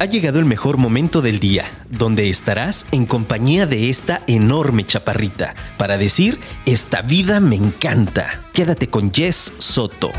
Ha llegado el mejor momento del día, donde estarás en compañía de esta enorme chaparrita para decir, esta vida me encanta. Quédate con Jess Soto.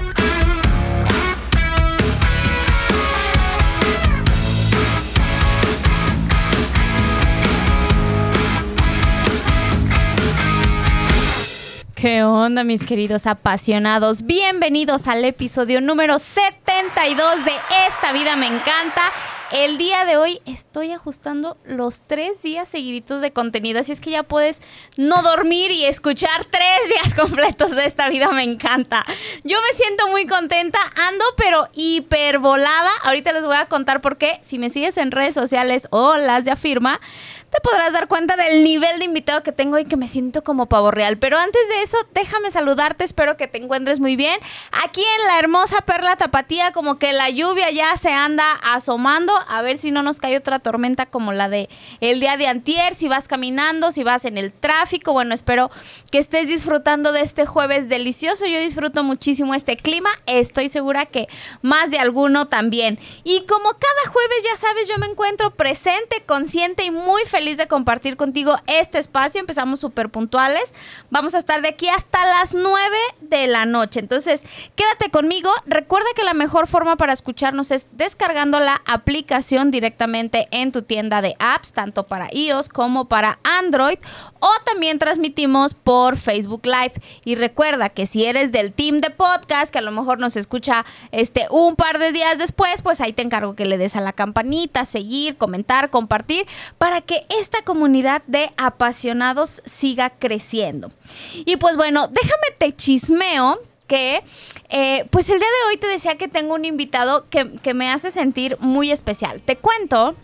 ¿Qué onda, mis queridos apasionados? Bienvenidos al episodio número 72 de Esta vida me encanta. El día de hoy estoy ajustando los tres días seguiditos de contenido, así es que ya puedes no dormir y escuchar tres días completos de esta vida me encanta. Yo me siento muy contenta, ando pero hipervolada. Ahorita les voy a contar por qué. Si me sigues en redes sociales o las de Afirma, te podrás dar cuenta del nivel de invitado que tengo y que me siento como pavo real. Pero antes de eso, déjame saludarte, espero que te encuentres muy bien. Aquí en la hermosa perla tapatía, como que la lluvia ya se anda asomando, a ver si no nos cae otra tormenta como la de el día de antier, si vas caminando, si vas en el tráfico, bueno, espero que estés disfrutando de este jueves delicioso. Yo disfruto muchísimo este clima, estoy segura que más de alguno también. Y como cada jueves, ya sabes, yo me encuentro presente, consciente y muy feliz feliz de compartir contigo este espacio. Empezamos súper puntuales. Vamos a estar de aquí hasta las 9 de la noche. Entonces, quédate conmigo. Recuerda que la mejor forma para escucharnos es descargando la aplicación directamente en tu tienda de apps, tanto para iOS como para Android. O también transmitimos por Facebook Live. Y recuerda que si eres del team de podcast, que a lo mejor nos escucha este un par de días después, pues ahí te encargo que le des a la campanita, seguir, comentar, compartir, para que esta comunidad de apasionados siga creciendo. Y pues bueno, déjame te chismeo que eh, pues el día de hoy te decía que tengo un invitado que, que me hace sentir muy especial. Te cuento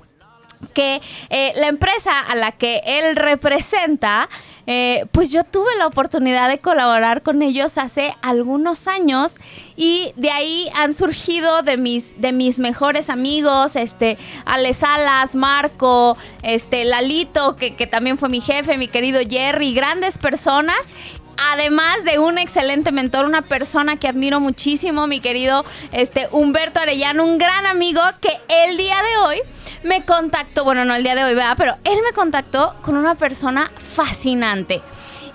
que eh, la empresa a la que él representa, eh, pues yo tuve la oportunidad de colaborar con ellos hace algunos años y de ahí han surgido de mis, de mis mejores amigos, este, Ale Salas, Marco, este, Lalito, que, que también fue mi jefe, mi querido Jerry, grandes personas además de un excelente mentor, una persona que admiro muchísimo, mi querido este, Humberto Arellano, un gran amigo que el día de hoy me contactó, bueno, no el día de hoy, ¿verdad? Pero él me contactó con una persona fascinante.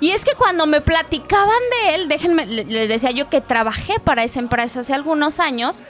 Y es que cuando me platicaban de él, déjenme, les decía yo que trabajé para esa empresa hace algunos años,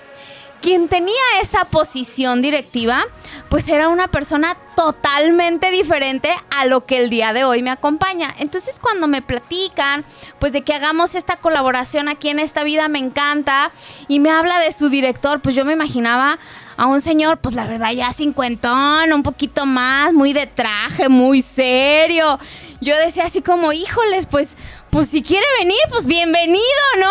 quien tenía esa posición directiva, pues era una persona totalmente diferente a lo que el día de hoy me acompaña. Entonces cuando me platican, pues de que hagamos esta colaboración aquí en esta vida me encanta y me habla de su director, pues yo me imaginaba a un señor, pues la verdad ya cincuentón, un poquito más, muy de traje, muy serio. Yo decía así como, híjoles, pues pues si quiere venir, pues bienvenido, ¿no?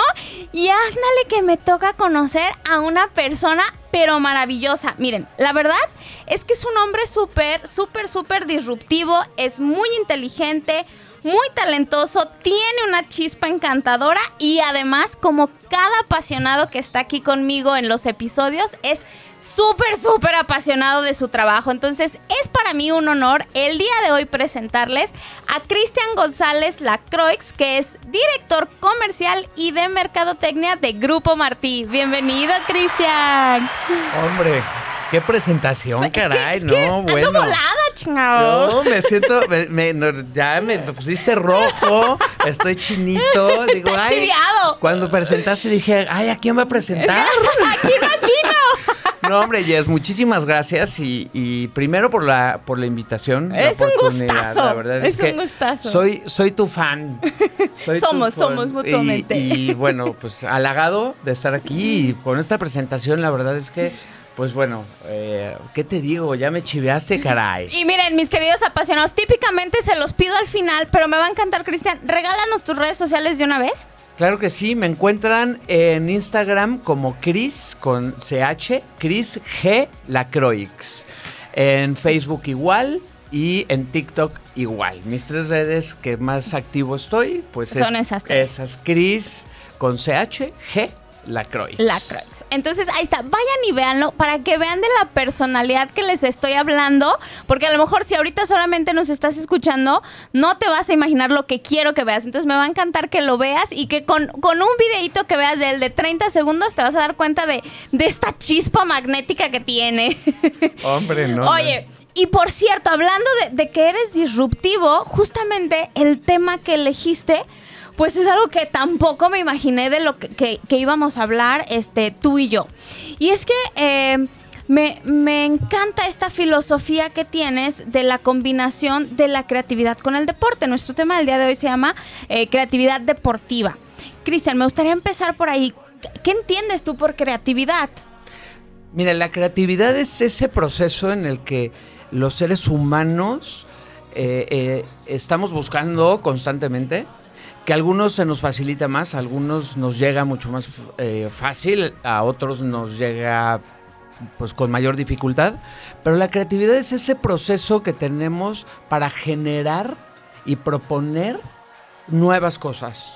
Y ándale que me toca conocer a una persona, pero maravillosa. Miren, la verdad es que es un hombre súper, súper, súper disruptivo, es muy inteligente, muy talentoso, tiene una chispa encantadora y además, como cada apasionado que está aquí conmigo en los episodios, es súper, súper apasionado de su trabajo. Entonces, es para mí un honor el día de hoy presentarles a Cristian González Lacroix, que es director comercial y de mercadotecnia de Grupo Martí. Bienvenido, Cristian. Hombre, Qué presentación, caray, no, bueno. volada, chingado. No, me siento, ya me pusiste rojo, estoy chinito, digo, ay. Cuando presentaste dije, ay, ¿a quién va a presentar? Aquí más vino? No, hombre, Jess, muchísimas gracias y, primero por la por la invitación. Es un gustazo. La verdad es, un gustazo. Soy, soy tu fan. somos, somos mutuamente. Y, bueno, pues halagado de estar aquí y con esta presentación, la verdad es que pues bueno, eh, ¿qué te digo? Ya me chiveaste, caray. Y miren, mis queridos apasionados, típicamente se los pido al final, pero me va a encantar, Cristian. Regálanos tus redes sociales de una vez. Claro que sí, me encuentran en Instagram como Chris con CH, Chris G Lacroix. En Facebook igual y en TikTok igual. Mis tres redes que más activo estoy, pues son esas tres. Esas Chris con CH, G Lacroix. Lacroix. Entonces, ahí está. Vayan y véanlo para que vean de la personalidad que les estoy hablando. Porque a lo mejor si ahorita solamente nos estás escuchando, no te vas a imaginar lo que quiero que veas. Entonces, me va a encantar que lo veas y que con, con un videito que veas de él de 30 segundos te vas a dar cuenta de, de esta chispa magnética que tiene. Hombre, no. Oye. Y por cierto, hablando de, de que eres disruptivo, justamente el tema que elegiste pues es algo que tampoco me imaginé de lo que, que- íbamos a hablar este, tú y yo. Y es que eh, me, me encanta esta filosofía que tienes de la combinación de la creatividad con el deporte. Nuestro tema del día de hoy se llama eh, creatividad deportiva. Cristian, me gustaría empezar por ahí. ¿Qué entiendes tú por creatividad? Mira, la creatividad es ese proceso en el que los seres humanos eh, estamos buscando constantemente, que a algunos se nos facilita más, a algunos nos llega mucho más eh, fácil, a otros nos llega pues con mayor dificultad, pero la creatividad es ese proceso que tenemos para generar y proponer nuevas cosas.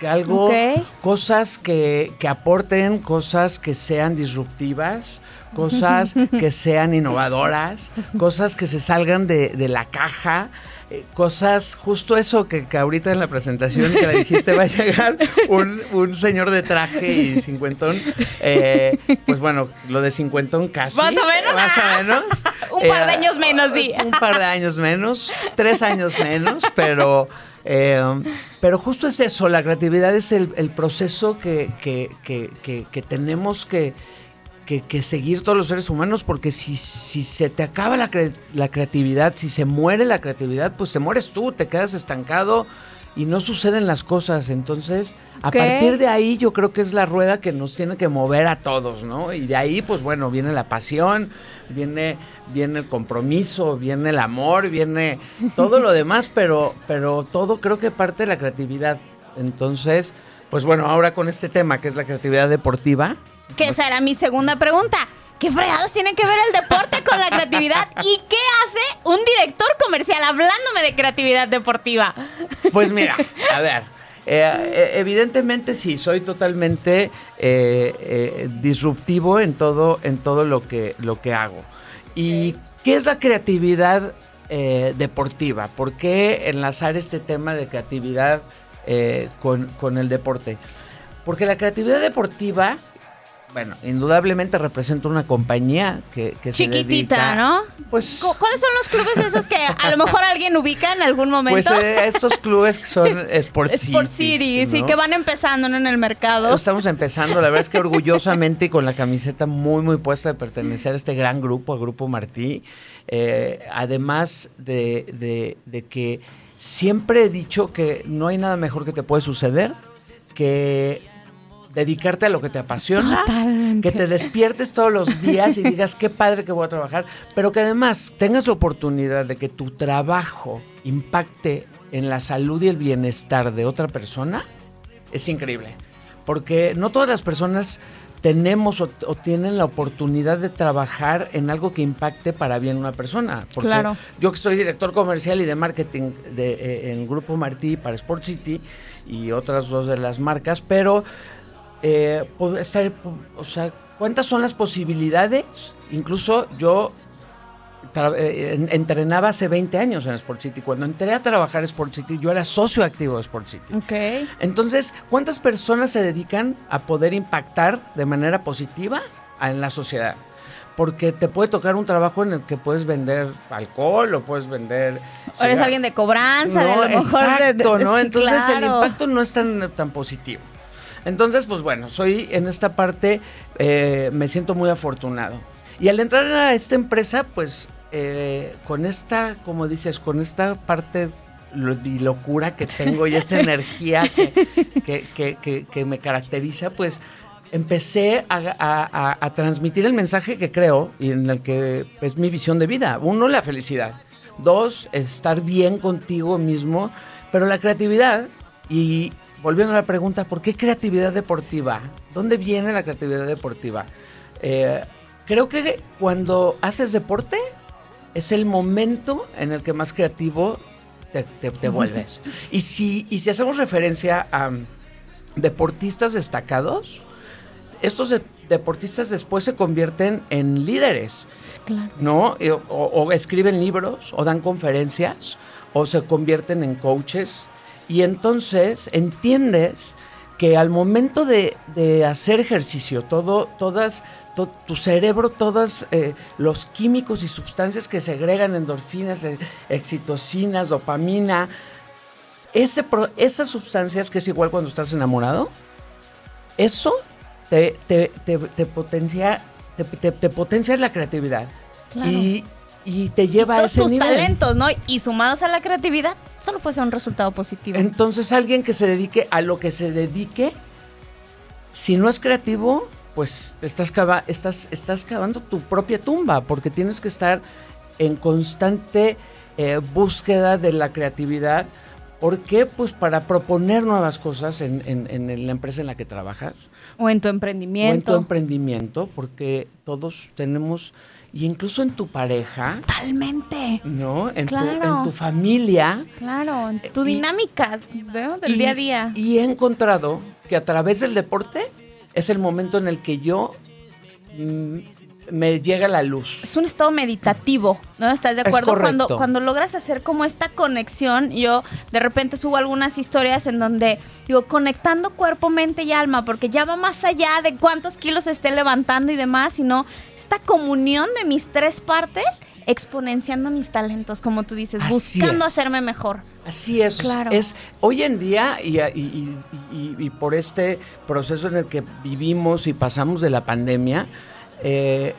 Que algo, Ok. cosas que, que aporten, cosas que sean disruptivas, cosas que sean innovadoras, cosas que se salgan de, de la caja, eh, cosas, justo eso que, que ahorita en la presentación que le dijiste va a llegar un, un señor de traje y cincuentón, eh, pues bueno, lo de cincuentón casi. Más o menos. Más o menos. Un par de años menos, di. Un par de años menos, tres años menos, pero... eh, pero justo es eso, la creatividad es el, el proceso que- que- que tenemos que, que- que seguir todos los seres humanos, porque si, si se te acaba la, cre- la creatividad, si se muere la creatividad, pues te mueres tú, te quedas estancado y no suceden las cosas. Entonces, a partir de ahí yo creo que es la rueda que nos tiene que mover a todos, ¿no? Y de ahí, pues bueno, viene la pasión, viene, viene el compromiso, viene el amor, viene todo lo demás, pero, pero todo creo que parte de la creatividad. Entonces, pues bueno, ahora con este tema que es la creatividad deportiva, Que esa era mi segunda pregunta. ¿Qué fregados tiene que ver el deporte con la creatividad? ¿Y qué hace un director comercial hablándome de creatividad deportiva? Pues mira, a ver. eh, eh, evidentemente sí, soy totalmente eh, disruptivo en todo, en todo lo que, lo que hago. ¿Y qué es la creatividad deportiva? ¿Por qué enlazar este tema de creatividad con, con el deporte? Porque la creatividad deportiva, bueno, indudablemente representa una compañía que, que se Chiquitita, dedica- ¿no? Pues Cu- ¿Cuáles son los clubes esos que a lo mejor alguien ubica en algún momento? Pues eh, estos clubes que son Sport City. Sport City, sí, ¿no? que van empezando ¿no? en el mercado. Estamos empezando, la verdad es que orgullosamente y con la camiseta muy, muy puesta de pertenecer a este gran grupo, a Grupo Martí. Eh, además de, de- de que siempre he dicho que no hay nada mejor que te puede suceder que dedicarte a lo que te apasiona, Totalmente. que te despiertes todos los días y digas qué padre que voy a trabajar, pero que además tengas la oportunidad de que tu trabajo impacte en la salud y el bienestar de otra persona, es increíble. Porque no todas las personas tenemos o, o tienen la oportunidad de trabajar en algo que impacte para bien a una persona. Porque Claro. yo que soy director comercial y de marketing de, eh, en Grupo Martí para Sport City y otras dos de las marcas, pero eh, puedo estar, o sea, ¿cuántas son las posibilidades? Incluso yo eh, en- entrenaba hace 20 años en Sport City. Cuando entré a trabajar en Sport City, yo era socio activo de Sport City. Ok. Entonces, ¿cuántas personas se dedican a poder impactar de manera positiva en la sociedad? Porque te puede tocar un trabajo en el que puedes vender alcohol o puedes vender... O eres alguien de cobranza, de No, a lo mejor. de- de- exacto, ¿no? sí, Entonces el impacto no es tan, tan positivo. Entonces, pues bueno, soy en esta parte, eh, me siento muy afortunado. Y al entrar a esta empresa, pues eh, con esta, como dices, con esta parte y locura que tengo y esta energía que, que- que- me caracteriza, pues empecé a- a transmitir el mensaje que creo y en el que es mi visión de vida. Uno, la felicidad. Dos, estar bien contigo mismo. Pero la creatividad, y volviendo a la pregunta, ¿por qué creatividad deportiva? ¿Dónde viene la creatividad deportiva? Eh, creo que cuando haces deporte es el momento en el que más creativo te, te- te vuelves. Y si, y si hacemos referencia a deportistas destacados, estos de- deportistas después se convierten en líderes, Claro. ¿no? Eh, O, o escriben libros, o dan conferencias, o se convierten en coaches. Y entonces entiendes que al momento de, de hacer ejercicio, todo, todas, to- tu cerebro, todos eh, los químicos y sustancias que segregan endorfinas, eh, excitocinas, dopamina, ese esas sustancias que es igual cuando estás enamorado, eso te, te- te- te potencia, te, te- te potencia la creatividad. Claro. Y, y te lleva a ese tus nivel. talentos, ¿no? Y sumados a la creatividad, solo puede ser un resultado positivo. Entonces alguien que se dedique a lo que se dedique, si no es creativo, pues estás, cava- estás, estás cavando tu propia tumba, porque tienes que estar en constante eh, búsqueda de la creatividad. ¿Por qué? Pues para proponer nuevas cosas en, en- en la empresa en la que trabajas o en tu o en emprendimiento. tu emprendimiento, porque todos tenemos, y incluso en tu pareja, Totalmente. ¿no? En, tu, Claro. en tu familia, Claro, en tu Y- dinámica ¿no? del Y- día a día. Y he encontrado que a través del deporte es el momento en el que yo mm, me llega la luz. es un estado meditativo, ¿no? ¿Estás de Es acuerdo? Cuando, cuando logras hacer como esta conexión, yo de repente subo algunas historias en donde digo, conectando cuerpo, mente y alma, porque ya va más allá de cuántos kilos esté levantando y demás, sino esta comunión de mis tres partes exponenciando mis talentos, como tú dices, Así buscando es. hacerme mejor. Así es. Claro. Es hoy en día y, y- y- y- y por este proceso en el que vivimos y pasamos de la pandemia, eh,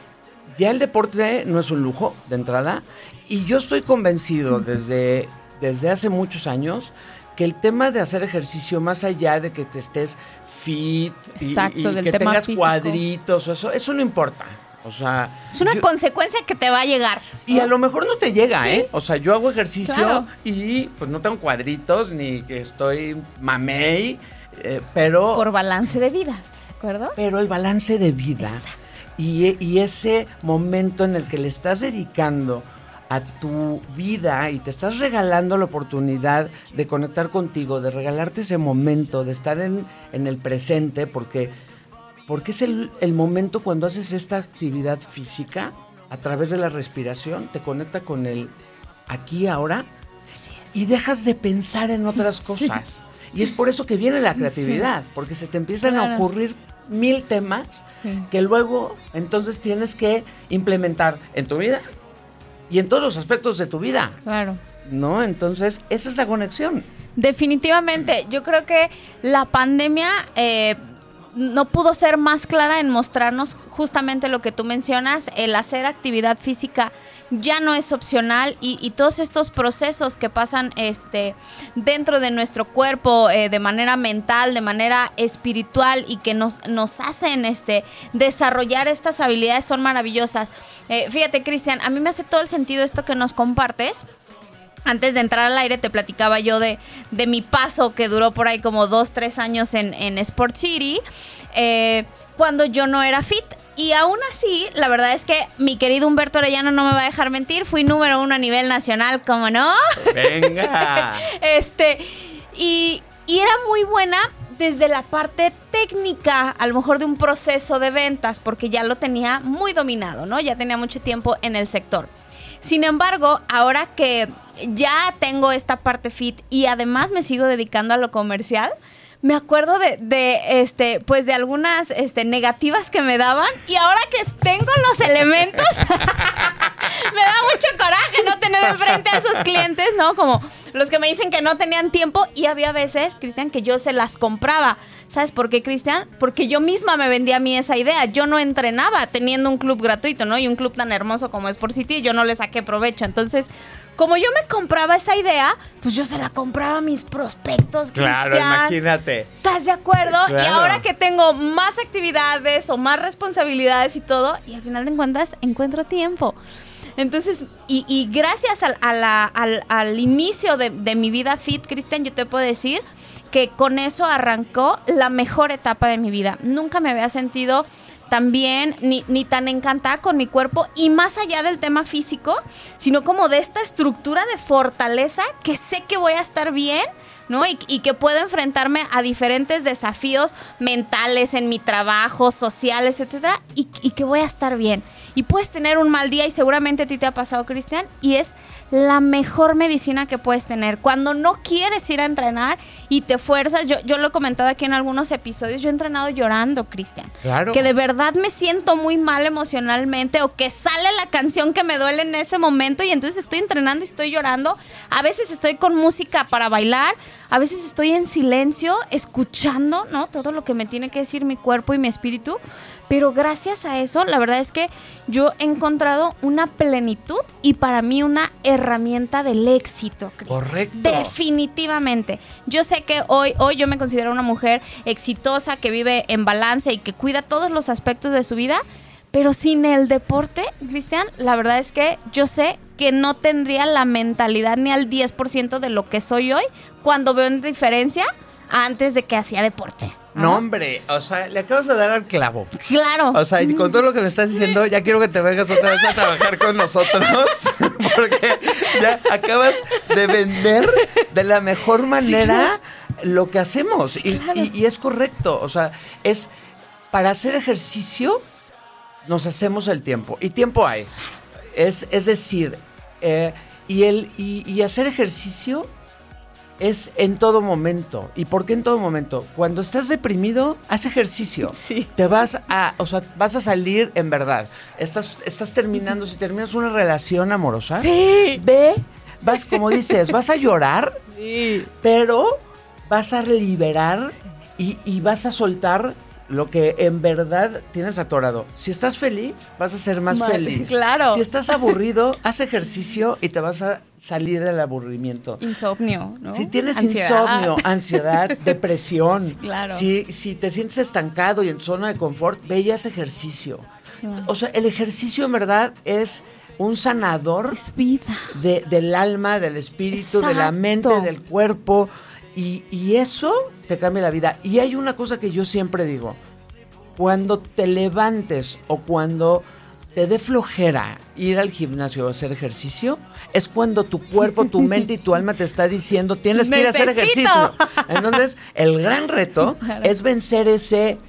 ya el deporte no es un lujo de entrada. Y yo estoy convencido desde, desde hace muchos años que el tema de hacer ejercicio, más allá de que te estés fit y, Exacto, y del que tema tengas físico. cuadritos, o eso, eso no importa. O sea, Es una yo- consecuencia que te va a llegar. y a lo mejor no te llega, ¿eh? O sea, yo hago ejercicio Claro. y pues no tengo cuadritos ni que estoy mamey, eh, pero, Por balance de vida, ¿estás de acuerdo? pero el balance de vida y, y ese momento en el que le estás dedicando a tu vida y te estás regalando la oportunidad de conectar contigo, de regalarte ese momento, de estar en, en el presente, porque, porque es el, el momento cuando haces esta actividad física a través de la respiración, te conecta con el aquí, ahora, y dejas de pensar en otras cosas. Y es por eso que viene la creatividad, porque se te empiezan a ocurrir mil temas Sí. que luego entonces tienes que implementar en tu vida y en todos los aspectos de tu vida, Claro. ¿no? Entonces, esa es la conexión. Definitivamente, yo creo que la pandemia eh, no pudo ser más clara en mostrarnos justamente lo que tú mencionas, el hacer actividad física ya no es opcional y, todos estos procesos que pasan este, dentro de nuestro cuerpo eh, de manera mental, de manera espiritual y que nos, nos hacen este, desarrollar estas habilidades son maravillosas. Eh, fíjate, Cristian, a mí me hace todo el sentido esto que nos compartes antes de entrar al aire te platicaba yo de, de mi paso que duró por ahí como dos, tres años en, en Sport City, eh, cuando yo no era fit. Y aún así, la verdad es que mi querido Humberto Orellano no me va a dejar mentir, fui número uno a nivel nacional, como no. Venga. Este, y, y era muy buena desde la parte técnica, a lo mejor de un proceso de ventas, porque ya lo tenía muy dominado, ¿no? Ya tenía mucho tiempo en el sector. Sin embargo, ahora que ya tengo esta parte fit y además me sigo dedicando a lo comercial, me acuerdo de, de, este, pues de algunas este, negativas que me daban y ahora que tengo los elementos, me da mucho coraje no tener enfrente a esos clientes, ¿no? Como los que me dicen que no tenían tiempo y había veces, Cristian, que yo se las compraba. ¿Sabes por qué, Cristian? Porque yo misma me vendía a mí esa idea. Yo no entrenaba teniendo un club gratuito, ¿no? Y un club tan hermoso como es por City, yo no le saqué provecho. Entonces, como yo me compraba esa idea, pues yo se la compraba a mis prospectos, Claro, imagínate. ¿Estás de acuerdo? Y ahora que tengo más actividades o más responsabilidades y todo, y al final de cuentas encuentro tiempo. Entonces, y, y gracias al, a la- al- al inicio de, de mi vida fit, Cristian, yo te puedo decir que con eso arrancó la mejor etapa de mi vida. Nunca me había sentido tan bien ni, ni tan encantada con mi cuerpo y más allá del tema físico, sino como de esta estructura de fortaleza que sé que voy a estar bien ¿no? Y, y que puedo enfrentarme a diferentes desafíos mentales en mi trabajo, sociales, etcétera, y, y que voy a estar bien. Y puedes tener un mal día y seguramente a ti te ha pasado, Cristian, y es la mejor medicina que puedes tener. Cuando no quieres ir a entrenar y te fuerzas, yo, yo lo he comentado aquí en algunos episodios, yo he entrenado llorando, Cristian. Claro. Que de verdad me siento muy mal emocionalmente o que sale la canción que me duele en ese momento y entonces estoy entrenando y estoy llorando. A veces estoy con música para bailar, a veces estoy en silencio escuchando, ¿no? Todo lo que me tiene que decir mi cuerpo y mi espíritu. Pero gracias a eso, la verdad es que yo he encontrado una plenitud y para mí una herramienta del éxito. Cristian. Correcto. Definitivamente. Yo sé que hoy, hoy yo me considero una mujer exitosa, que vive en balance y que cuida todos los aspectos de su vida. Pero sin el deporte, Cristian, la verdad es que yo sé que no tendría la mentalidad ni al 10% de lo que soy hoy cuando veo en diferencia antes de que hacía deporte. No, hombre, o sea, le acabas de dar al clavo. Claro. O sea, y con todo lo que me estás diciendo, ya quiero que te vengas otra vez a trabajar con nosotros, porque ya acabas de vender de la mejor manera lo que hacemos. Y, claro. y- y es correcto, o sea, es para hacer ejercicio nos hacemos el tiempo, y tiempo hay. Es, es decir, eh, y, el, y, y hacer ejercicio es en todo momento. ¿Y por qué en todo momento? Cuando estás deprimido, haz ejercicio. Sí. Te vas a, o sea, vas a salir en verdad. Estás, estás terminando, si terminas una relación amorosa, Sí. ve, vas, como dices, vas a llorar, pero vas a liberar y, y vas a soltar lo que en verdad tienes atorado. Si estás feliz, vas a ser más feliz. claro. Si estás aburrido, haz ejercicio y te vas a salir del aburrimiento. Insomnio, ¿no? Si tienes Ansiedad. insomnio, ansiedad, depresión, Sí, claro. si, si te sientes estancado y en tu zona de confort, ve y haz ejercicio. O sea, el ejercicio en verdad es un sanador Es vida. de- del alma, del espíritu, de la mente, del cuerpo. Y, y eso te cambia la vida. Y hay una cosa que yo siempre digo. Cuando te levantes o cuando te dé flojera ir al gimnasio a hacer ejercicio, es cuando tu cuerpo, tu mente y tu alma te está diciendo tienes que ir a hacer ejercicio. Entonces, el gran reto Claro. es vencer ese,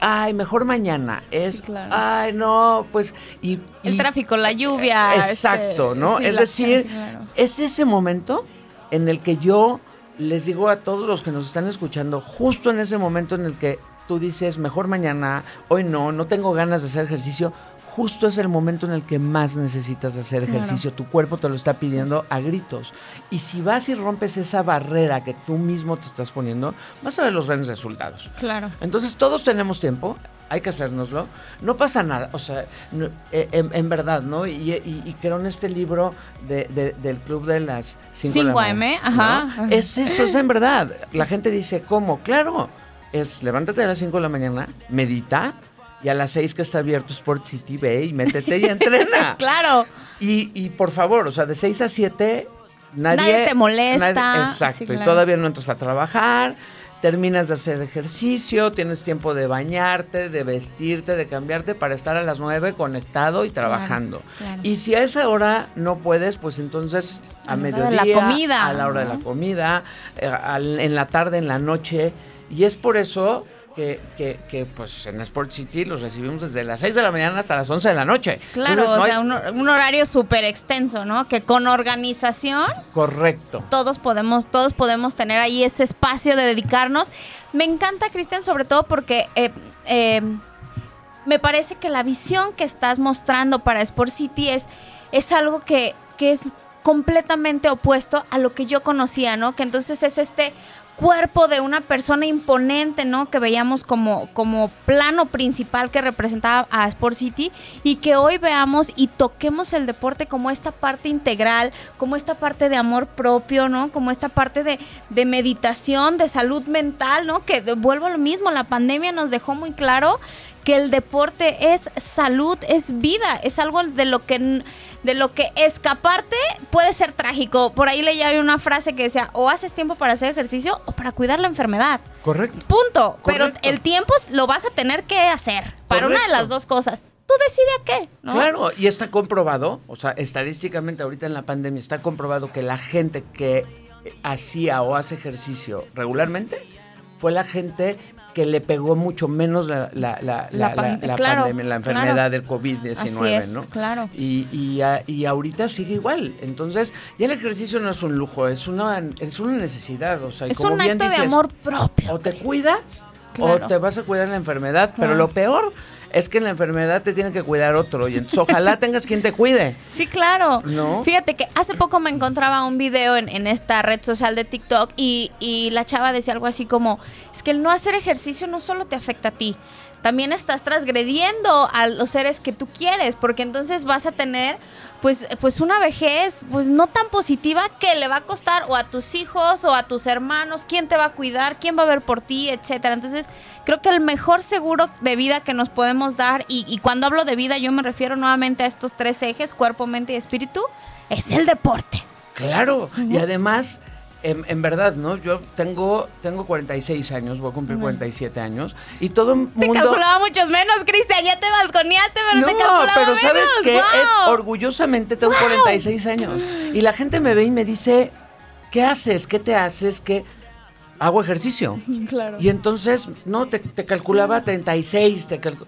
ay, mejor mañana. Es, Sí, claro. ay, no, pues... Y, El tráfico, la lluvia. Exacto, este, ¿no? sí, es decir, claro. es ese momento en el que yo les digo a todos los que nos están escuchando, justo en ese momento en el que tú dices, mejor mañana, hoy no, no tengo ganas de hacer ejercicio, justo es el momento en el que más necesitas hacer Claro. ejercicio. Tu cuerpo te lo está pidiendo a gritos. Y si vas y rompes esa barrera que tú mismo te estás poniendo, vas a ver los grandes resultados. Claro. Entonces todos tenemos tiempo, hay que hacérnoslo, no pasa nada, o sea, no- eh, en, en verdad, ¿no? Y, y- y creo en este libro de- de- del Club de las 5 5 AM, ajá, ajá. Es eso, es en verdad. La gente dice, ¿cómo? Claro, es levántate a las 5 de la mañana, medita, y a las 6 que está abierto Sport City, ve y métete y entrena. Claro. Y, y por favor, o sea, de 6 a 7, nadie, Nadie te molesta. nadie- exacto. Sí, Y todavía no entras a trabajar, terminas de hacer ejercicio, tienes tiempo de bañarte, de vestirte, de cambiarte para estar a las 9 conectado y trabajando. claro. Y si a esa hora no puedes, pues entonces a, A mediodía, la comida, a la hora de la comida, eh, en la tarde, en la noche. Y es por eso que, que, que, pues en Sport City los recibimos desde las 6 de la mañana hasta las 11 de la noche. Claro, Entonces, no o hay- sea, un, un horario súper extenso, ¿no? Que con organización Correcto. todos podemos, todos podemos tener ahí ese espacio de dedicarnos. Me encanta, Cristian, sobre todo porque eh, eh, me parece que la visión que estás mostrando para Sport City es, es algo que, que es completamente opuesto a lo que yo conocía, ¿no? Que entonces es este cuerpo de una persona imponente, ¿no? Que veíamos como, como plano principal que representaba a Sport City y que hoy veamos y toquemos el deporte como esta parte integral, como esta parte de amor propio, ¿no? Como esta parte de, de meditación, de salud mental, ¿no? Que vuelvo a lo mismo, la pandemia nos dejó muy claro que el deporte es salud, es vida, es algo de lo que de lo que escaparte puede ser trágico. Por ahí leía una frase que decía, o haces tiempo para hacer ejercicio o para cuidar la enfermedad. Correcto. Punto. Pero el tiempo lo vas a tener que hacer para una de las dos cosas. Tú decide a qué, ¿no? Claro, y está comprobado, o sea, estadísticamente ahorita en la pandemia está comprobado que la gente que hacía o hace ejercicio regularmente fue la gente que le pegó mucho menos la, la, la, La la- pan- la claro, pandemia, la claro. enfermedad del Así COVID-19, es, ¿no? claro. Y, y, a- y ahorita sigue igual. Entonces, ya el ejercicio no es un lujo, es una, es una necesidad. O sea, Es como un bien acto de dices, amor propio. O te cuidas Claro. o te vas a cuidar la enfermedad. Pero Claro. lo peor es que en la enfermedad te tiene que cuidar otro. Y entonces, ojalá tengas quien te cuide. Sí, claro. ¿No? Fíjate que hace poco me encontraba un video en, en esta red social de TikTok y, y la chava decía algo así como, es que el no hacer ejercicio no solo te afecta a ti, también estás transgrediendo a los seres que tú quieres, porque entonces vas a tener pues, pues una vejez pues no tan positiva que le va a costar o a tus hijos o a tus hermanos, quién te va a cuidar, quién va a ver por ti, etcétera. Entonces, creo que el mejor seguro de vida que nos podemos dar, y, y cuando hablo de vida yo me refiero nuevamente a estos tres ejes, cuerpo, mente y espíritu, es el deporte. Claro, y además, en, en verdad, ¿no? Yo tengo, tengo 46 años, voy a cumplir 47 años, y todo el Te calculaba muchos menos, Cristian, ya te balconeaste, pero No, te calculaba pero ¿sabes menos. qué? Es ¡Wow! orgullosamente tengo 46 años. Y la gente me ve y me dice, ¿qué haces? ¿Qué te haces? ¿Qué? Hago ejercicio. Claro. Y entonces, no, te, te calculaba 36, te calcu-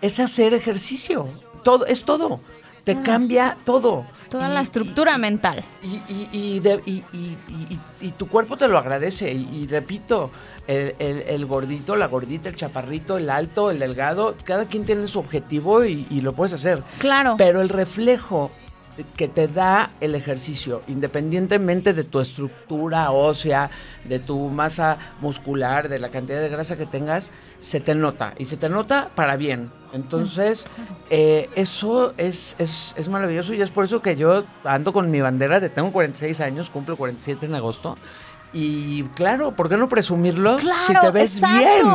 Es hacer ejercicio. Todo, es todo. Te cambia todo. Toda Y- la estructura mental. y, y, y, de- y- y- y- y tu cuerpo te lo agradece. Y, y repito, el, el- el gordito, la gordita, el chaparrito, el alto, el delgado, cada quien tiene su objetivo y, y lo puedes hacer. Claro. Pero el reflejo que te da el ejercicio, independientemente de tu estructura ósea, de tu masa muscular, de la cantidad de grasa que tengas, se te nota. Y se te nota para bien. Entonces, eh, eso es, es, es maravilloso y es por eso que yo ando con mi bandera de tengo 46 años, cumplo 47 en agosto. Y claro, ¿por qué no presumirlo Claro, si te ves exacto. bien?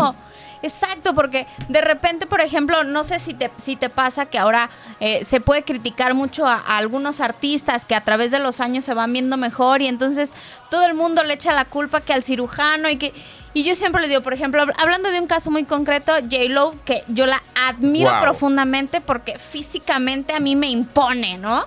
Exacto, porque de repente, por ejemplo, no sé si te, si te pasa que ahora eh, se puede criticar mucho a, a algunos artistas que a través de los años se van viendo mejor y entonces todo el mundo le echa la culpa que al cirujano y que... Y yo siempre les digo, por ejemplo, hab- hablando de un caso muy concreto, J-Lo, que yo la admiro Wow. profundamente porque físicamente a mí me impone, ¿no?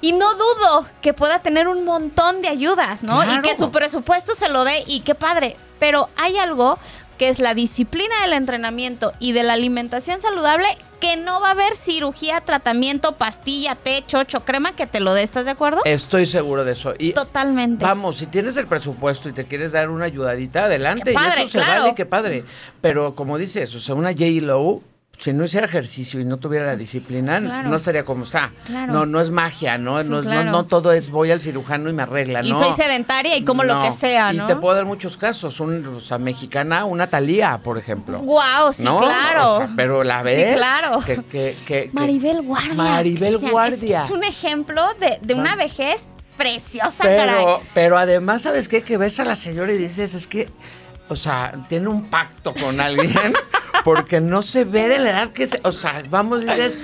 Y no dudo que pueda tener un montón de ayudas, ¿no? Y que su presupuesto se lo dé y qué padre. Pero hay algo que es la disciplina del entrenamiento y de la alimentación saludable que no va a haber cirugía, tratamiento, pastilla, té, chocho, crema que te lo dé. ¿Estás de acuerdo? Estoy seguro de eso. Y Totalmente. Vamos, si tienes el presupuesto y te quieres dar una ayudadita, adelante. Qué padre, y eso se claro. vale, qué padre. Pero como dices, o sea, una J-Lo, si no hiciera ejercicio y no tuviera la disciplina, Sí, claro. no estaría como está. Claro. No, no es magia, ¿no? Sí, no, no- todo es voy al cirujano y me arregla, y ¿no? soy sedentaria y como lo que sea, ¿no? Y te puedo dar muchos casos. Un, o sea, mexicana, una Talía, por ejemplo. Wow, sí, ¿No? claro. O sea, pero la Sí, ves. claro. Que, que- que- Maribel Guardia. Maribel Guardia. Es, un ejemplo de, de una vejez preciosa, caray. Pero, pero además, ¿sabes qué? Que ves a la señora y dices, es que, o sea, tiene un pacto con alguien porque no se ve de la edad que se, o sea, vamos, dices,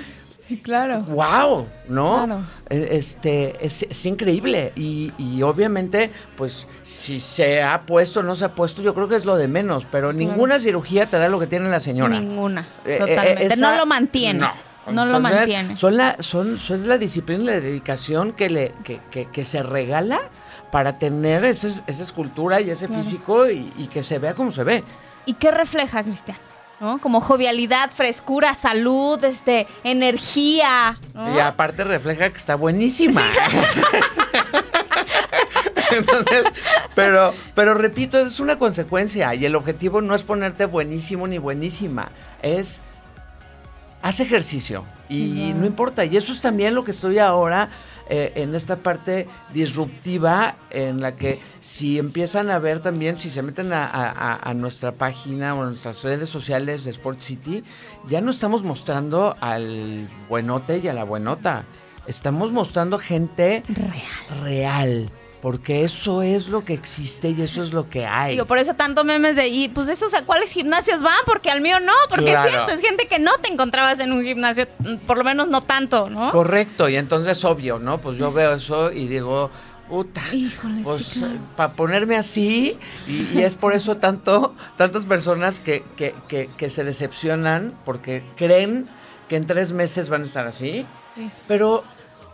Sí, claro. wow, ¿no? Claro. Eh, Este, es, es increíble y, y obviamente, pues, si se ha puesto o no se ha puesto, yo creo que es lo de menos, pero ninguna cirugía te da lo que tiene la señora. Ninguna. Eh, eh, Totalmente. esa- no lo mantiene. No. No lo mantiene. Son la, son, son es la disciplina y la dedicación que, le, que, que- que se regala para tener ese- esa escultura y ese físico y, y que se vea como se ve. ¿Y qué refleja, Cristian? ¿No? Como jovialidad, frescura, salud, este, energía. ¿no? Y aparte refleja que está buenísima. Entonces, pero, pero repito, es una consecuencia y el objetivo no es ponerte buenísimo ni buenísima, es haz ejercicio y no importa. Y eso es también lo que estoy ahora eh, en esta parte disruptiva en la que si empiezan a ver también, si se meten a, a- a- a nuestra página o a nuestras redes sociales de Sport City, ya no estamos mostrando al buenote y a la buenota. Estamos mostrando gente Real. real. Porque eso es lo que existe y eso es lo que hay. Digo, por eso tanto memes de, y pues esos a cuáles gimnasios van, porque al mío no, porque Claro. es cierto, es gente que no te encontrabas en un gimnasio, mm, por lo menos no tanto, ¿no? Correcto, y entonces obvio, ¿no? Pues yo veo eso y digo, puta, Híjole, sí, pues claro. para ponerme así, y, y es por eso tanto, tantas personas que, que, que, que se decepcionan porque creen que en tres meses van a estar así, Sí. pero,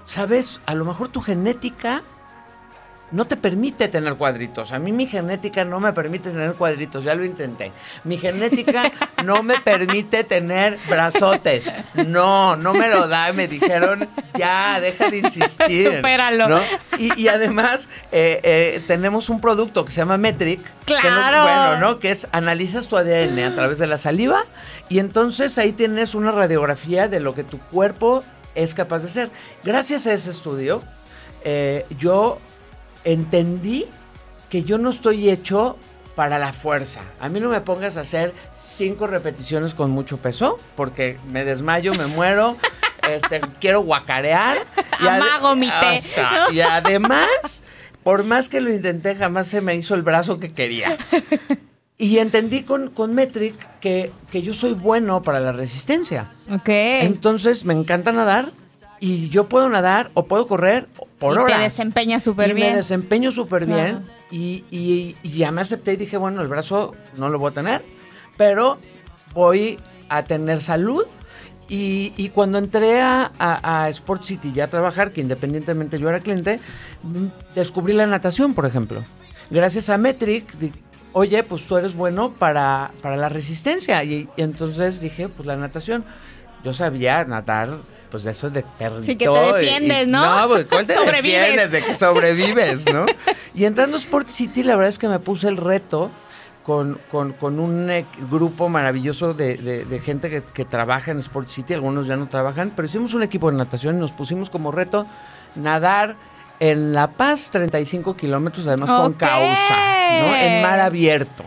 ¿sabes? A lo mejor tu genética no te permite tener cuadritos. A mí mi genética no me permite tener cuadritos, ya lo intenté. Mi genética no me permite tener brazotes. No, no me lo da. Me dijeron, ya, deja de insistir. Supéralo. ¿no? Y, y además, eh, eh, tenemos un producto que se llama Metric. Que nos- Claro. bueno, ¿no? Que es analizas tu ADN a través de la saliva y entonces ahí tienes una radiografía de lo que tu cuerpo es capaz de hacer. Gracias a ese estudio, eh, yo entendí que yo no estoy hecho para la fuerza. A mí no me pongas a hacer cinco repeticiones con mucho peso, porque me desmayo, me muero, este, quiero guacarear. Amago mi té, o sea. Y además, por más que lo intenté, jamás se me hizo el brazo que quería. Y entendí con, con Metric que, que yo soy bueno para la resistencia. Ok. Entonces me encanta nadar y yo puedo nadar o puedo correr por y horas. te desempeñas súper Y bien. me desempeño súper Claro. bien y, y- y ya me acepté y dije, bueno, el brazo no lo voy a tener, pero voy a tener salud. Y, y cuando entré a, a- a Sport City ya a trabajar, que independientemente yo era cliente, descubrí la natación, por ejemplo. Gracias a Metric, di- oye, pues tú eres bueno para, para la resistencia. Y, y entonces dije, pues la natación. Yo sabía nadar, pues eso de perrito. Sí, que te defiendes, y- ¿no? No, pues ¿cuál te Sobrevives. defiendes? De que sobrevives, ¿no? Y entrando a Sport City, la verdad es que me puse el reto con, con- con un eh, grupo maravilloso de, de- de gente que, que trabaja en Sport City, algunos ya no trabajan, pero hicimos un equipo de natación y nos pusimos como reto nadar en La Paz 35 kilómetros, además con causa, ¿no? En mar abierto.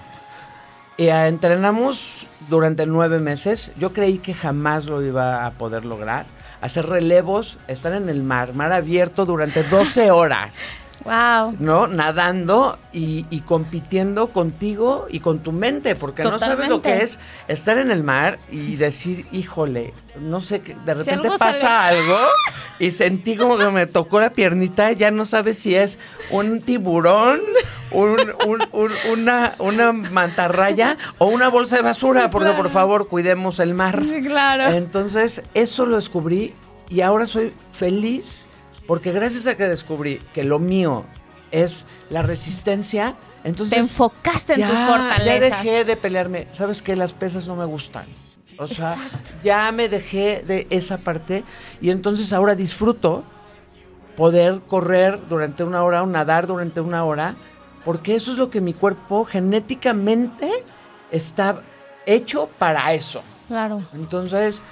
Y, eh, entrenamos durante nueve meses. Yo creí que jamás lo iba a poder lograr. Hacer relevos, estar en el mar, mar abierto durante 12 horas. Wow. ¿no? Nadando y, y compitiendo contigo y con tu mente, porque no sabes lo que es estar en el mar y decir, híjole, no sé, qué, de repente algo pasa sale- algo y sentí como que me tocó la piernita, ya no sabes si es un tiburón, un- un- un- una, una mantarraya o una bolsa de basura, porque por favor cuidemos el mar. Claro. Entonces, eso lo descubrí y ahora soy feliz porque gracias a que descubrí que lo mío es la resistencia, entonces Te enfocaste en ya, tus ya fortalezas. dejé de pelearme. ¿Sabes qué? Las pesas no me gustan. O sea, ya me dejé de esa parte y entonces ahora disfruto poder correr durante una hora o nadar durante una hora, porque eso es lo que mi cuerpo genéticamente está hecho para eso. Claro. Entonces,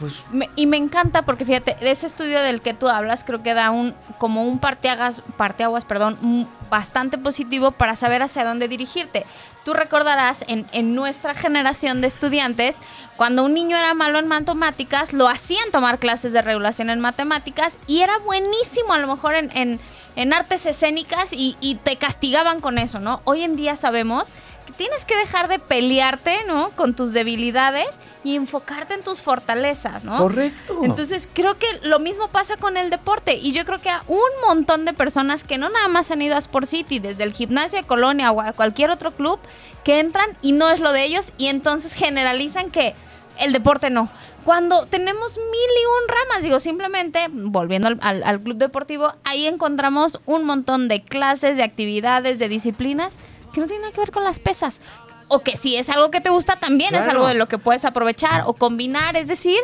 pues y me encanta porque fíjate, ese estudio del que tú hablas, creo que da un como un parteaguas, parteaguas, perdón, bastante positivo para saber hacia dónde dirigirte. Tú recordarás en, en nuestra generación de estudiantes, cuando un niño era malo en matemáticas, lo hacían tomar clases de regulación en matemáticas y era buenísimo a lo mejor en, en- en artes escénicas y, y te castigaban con eso, ¿no? Hoy en día sabemos tienes que dejar de pelearte, ¿no? Con tus debilidades y enfocarte en tus fortalezas, ¿no? correcto. Entonces creo que lo mismo pasa con el deporte y yo creo que a un montón de personas que no nada más han ido a Sport City, desde el gimnasio de Colonia o a cualquier otro club, que entran y no es lo de ellos y entonces generalizan que el deporte no. Cuando tenemos mil y un ramas, digo, simplemente, volviendo al, al- al club deportivo, ahí encontramos un montón de clases, de actividades, de disciplinas que no tienen nada que ver con las pesas. O que si es algo que te gusta, también es algo de lo que puedes aprovechar o combinar. Es decir,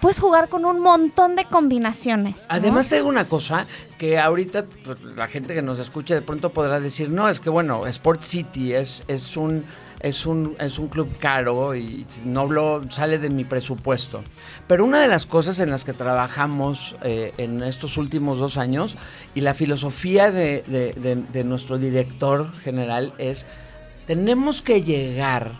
puedes jugar con un montón de combinaciones. ¿no? Además te digo una cosa, que ahorita pues, la gente que nos escucha de pronto podrá decir, no, es que bueno, Sport City es, es un... Es un, es un club caro y no lo, sale de mi presupuesto. Pero una de las cosas en las que trabajamos eh, en estos últimos dos años y la filosofía de, de- de- nuestro director general es, tenemos que llegar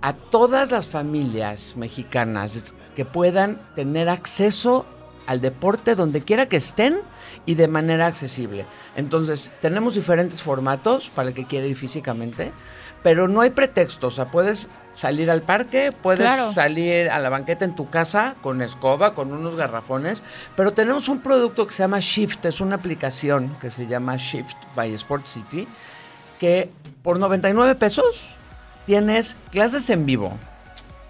a todas las familias mexicanas que puedan tener acceso al deporte donde quiera que estén y de manera accesible. Entonces, tenemos diferentes formatos para el que quiere ir físicamente, pero no hay pretextos. O sea, puedes salir al parque, puedes Claro. salir a la banqueta en tu casa con escoba, con unos garrafones, pero tenemos un producto que se llama Shift, es una aplicación que se llama Shift by Sport City, que por 99 pesos tienes clases en vivo,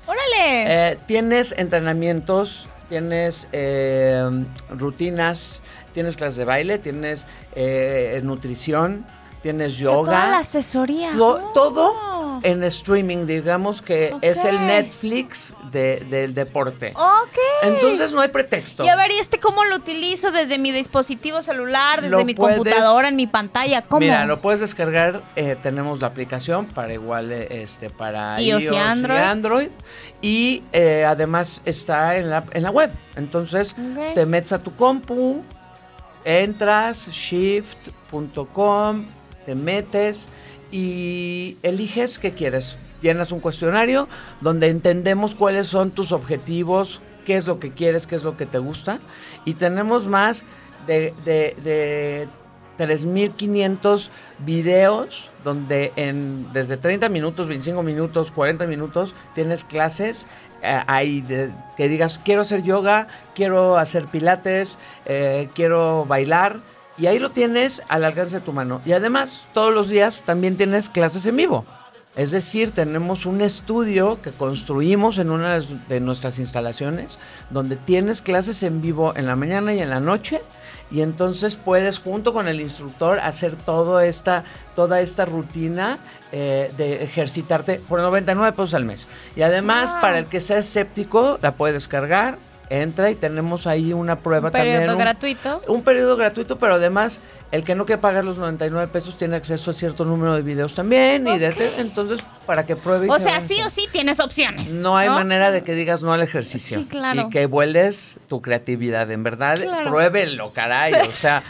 ¡Órale! eh, tienes entrenamientos, tienes eh, rutinas tienes clases de baile, tienes eh, nutrición, tienes O sea, yoga. toda la asesoría. Lo- Oh. Todo en streaming, digamos que es el. Netflix de- del deporte. Ok. Entonces no hay pretexto. Y a ver, ¿y este cómo lo utilizo desde mi dispositivo celular, desde Lo mi puedes- computadora, en mi pantalla? ¿Cómo? Mira, lo puedes descargar. eh, tenemos la aplicación para igual, eh, este, para iOS y Android. Android. Y eh, además está en la, en la web. Entonces te metes a tu compu, entras, shift.com, te metes y eliges qué quieres. Llenas un cuestionario donde entendemos cuáles son tus objetivos, qué es lo que quieres, qué es lo que te gusta. Y tenemos más de, de, de 3.500 videos donde en desde 30 minutos, 25 minutos, 40 minutos tienes clases eh, ahí de- que digas quiero hacer yoga, quiero hacer pilates, eh, quiero bailar y ahí lo tienes al alcance de tu mano. Y además todos los días también tienes clases en vivo. Es decir, tenemos un estudio que construimos en una de nuestras instalaciones donde tienes clases en vivo en la mañana y en la noche y entonces puedes junto con el instructor hacer todo esta, toda esta rutina eh, de ejercitarte por 99 pesos al mes. Y además, Wow. para el que sea escéptico, la puede descargar, entra y tenemos ahí una prueba Un periodo también. un- gratuito. un periodo gratuito, pero además el que no quiere pagar los 99 pesos tiene acceso a cierto número de videos también. Y de- entonces, para que pruebe y O se sea, sí o sí tienes opciones. No hay manera de que digas no al ejercicio. Sí, claro. Y que vueles tu creatividad. En verdad, Claro. pruébenlo, caray. O sea,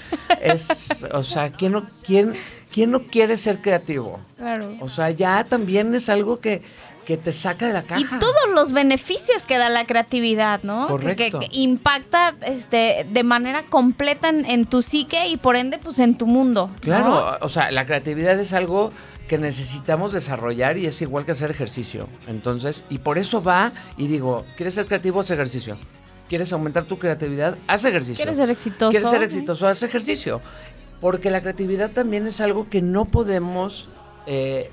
es. O sea, ¿quién no, quién, quién no quiere ser creativo? Claro. O sea, ya también es algo que, que te saca de la caja. Y todos los beneficios que da la creatividad, ¿no? Correcto. Que, que impacta este, de manera completa en, en tu psique y por ende, pues en tu mundo. ¿no? Claro, o sea, la creatividad es algo que necesitamos desarrollar y es igual que hacer ejercicio. Entonces, y por eso va y digo, ¿quieres ser creativo? Haz ejercicio. ¿Quieres aumentar tu creatividad? Haz ejercicio. ¿Quieres ser exitoso? ¿Quieres ser exitoso? Haz ejercicio. Porque la creatividad también es algo que no podemos eh,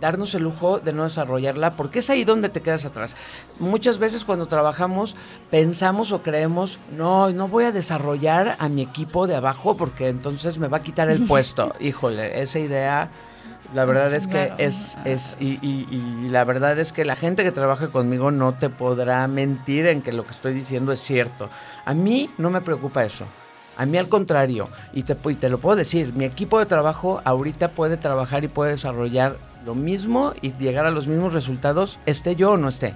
darnos el lujo de no desarrollarla, porque es ahí donde te quedas atrás. Muchas veces cuando trabajamos pensamos o creemos, no, no voy a desarrollar a mi equipo de abajo porque entonces me va a quitar el puesto. Híjole, esa idea, la verdad es que Claro. es, es y, y- y la verdad es que la gente que trabaja conmigo no te podrá mentir en que lo que estoy diciendo es cierto. A mí no me preocupa eso. A mí al contrario, y te, y te lo puedo decir, mi equipo de trabajo ahorita puede trabajar y puede desarrollar lo mismo y llegar a los mismos resultados, esté yo o no esté.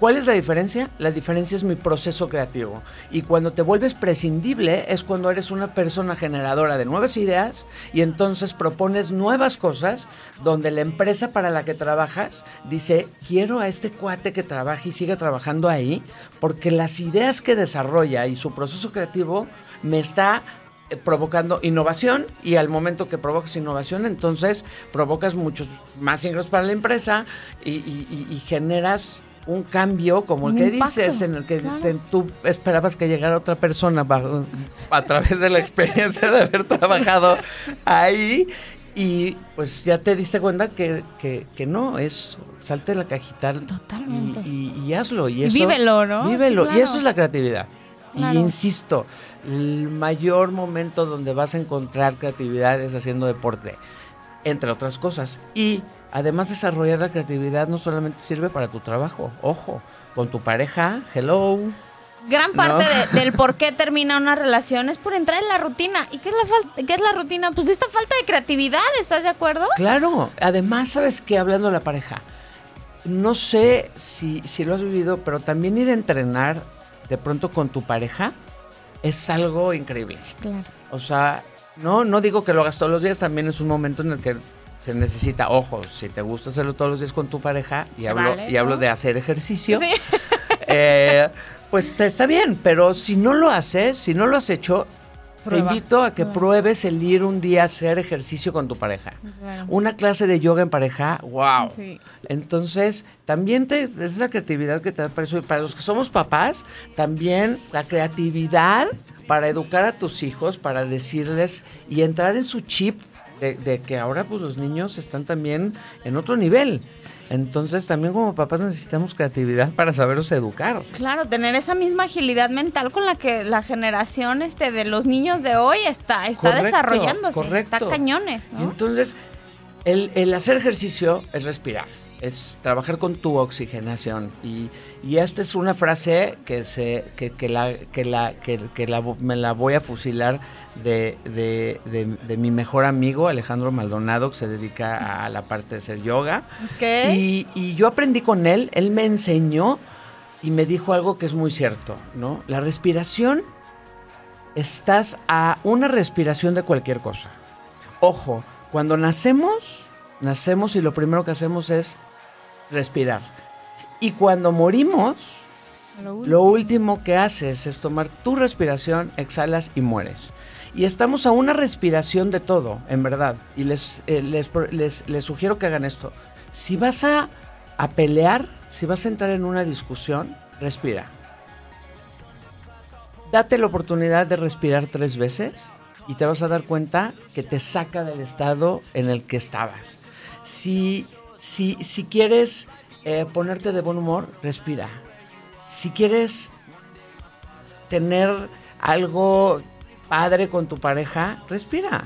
¿Cuál es la diferencia? La diferencia es mi proceso creativo. Y cuando te vuelves prescindible es cuando eres una persona generadora de nuevas ideas y entonces propones nuevas cosas donde la empresa para la que trabajas dice, quiero a este cuate que trabaje y siga trabajando ahí porque las ideas que desarrolla y su proceso creativo me está eh, provocando innovación y al momento que provocas innovación entonces provocas muchos más ingresos para la empresa y, y- y- y generas un cambio como el Un que impacto, dices en el que claro. te- tú esperabas que llegara otra persona bajo- a través de la experiencia de haber trabajado ahí y pues ya te diste cuenta que, que- que no, es salte de la cajita Totalmente. y, y- y hazlo. Y, Y eso, vívelo, ¿no? Vívelo. Sí, Y eso es la creatividad. Claro. Y insisto, el mayor momento donde vas a encontrar creatividad es haciendo deporte, entre otras cosas. Y además desarrollar la creatividad no solamente sirve para tu trabajo, ojo, con tu pareja, hello. Gran parte No. de- del por qué termina una relación es por entrar en la rutina. ¿Y qué es la, qué es la rutina? Pues esta falta de creatividad, ¿estás de acuerdo? Claro, además, ¿sabes qué? Hablando de la pareja, no sé si, si lo has vivido, pero también ir a entrenar de pronto con tu pareja es algo increíble. Claro. O sea, no, no digo que lo hagas todos los días, también es un momento en el que se necesita, ojo, si te gusta hacerlo todos los días con tu pareja, y, Se hablo, vale, y hablo de hacer ejercicio, Sí. eh, pues te está bien, pero si no lo haces, si no lo has hecho, Prueba. te invito a que Prueba. pruebes el ir un día a hacer ejercicio con tu pareja. Una clase de yoga en pareja, wow. Sí. Entonces, también te, es la creatividad que te da para eso. Y para los que somos papás, también la creatividad para educar a tus hijos, para decirles y entrar en su chip de, de que ahora pues los niños están también en otro nivel. Entonces también como papás necesitamos creatividad para saberlos educar. Claro, tener esa misma agilidad mental con la que la generación este de los niños de hoy está, está Correcto, desarrollándose, correcto. está cañones, Y ¿no? entonces el, el hacer ejercicio es respirar, es trabajar con tu oxigenación. Y, y esta es una frase que, se, que, que la, que la, que, la me la voy a fusilar de, de, de- de mi mejor amigo Alejandro Maldonado, que se dedica a la parte de hacer yoga. Y, y yo aprendí con él, él me enseñó y me dijo algo que es muy cierto, ¿no? La respiración, estás a una respiración de cualquier cosa. Ojo, cuando nacemos, nacemos y lo primero que hacemos es respirar. Y cuando morimos, lo último que haces es tomar tu respiración, exhalas y mueres. Y estamos a una respiración de todo, en verdad. Y les, eh, les, les- les sugiero que hagan esto. Si vas a, a pelear, si vas a entrar en una discusión, respira. Date la oportunidad de respirar tres veces y te vas a dar cuenta que te saca del estado en el que estabas. Si, si, si quieres eh, ponerte de buen humor, respira. Si quieres tener algo padre con tu pareja, respira.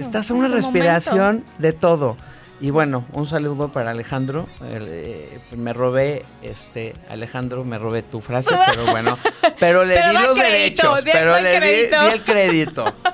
Estás a una respiración de todo. Y bueno, un saludo para Alejandro. Eh, me robé, este, Alejandro, me robé tu frase, pero bueno, pero le Pero di los crédito, derechos, pero le di el crédito.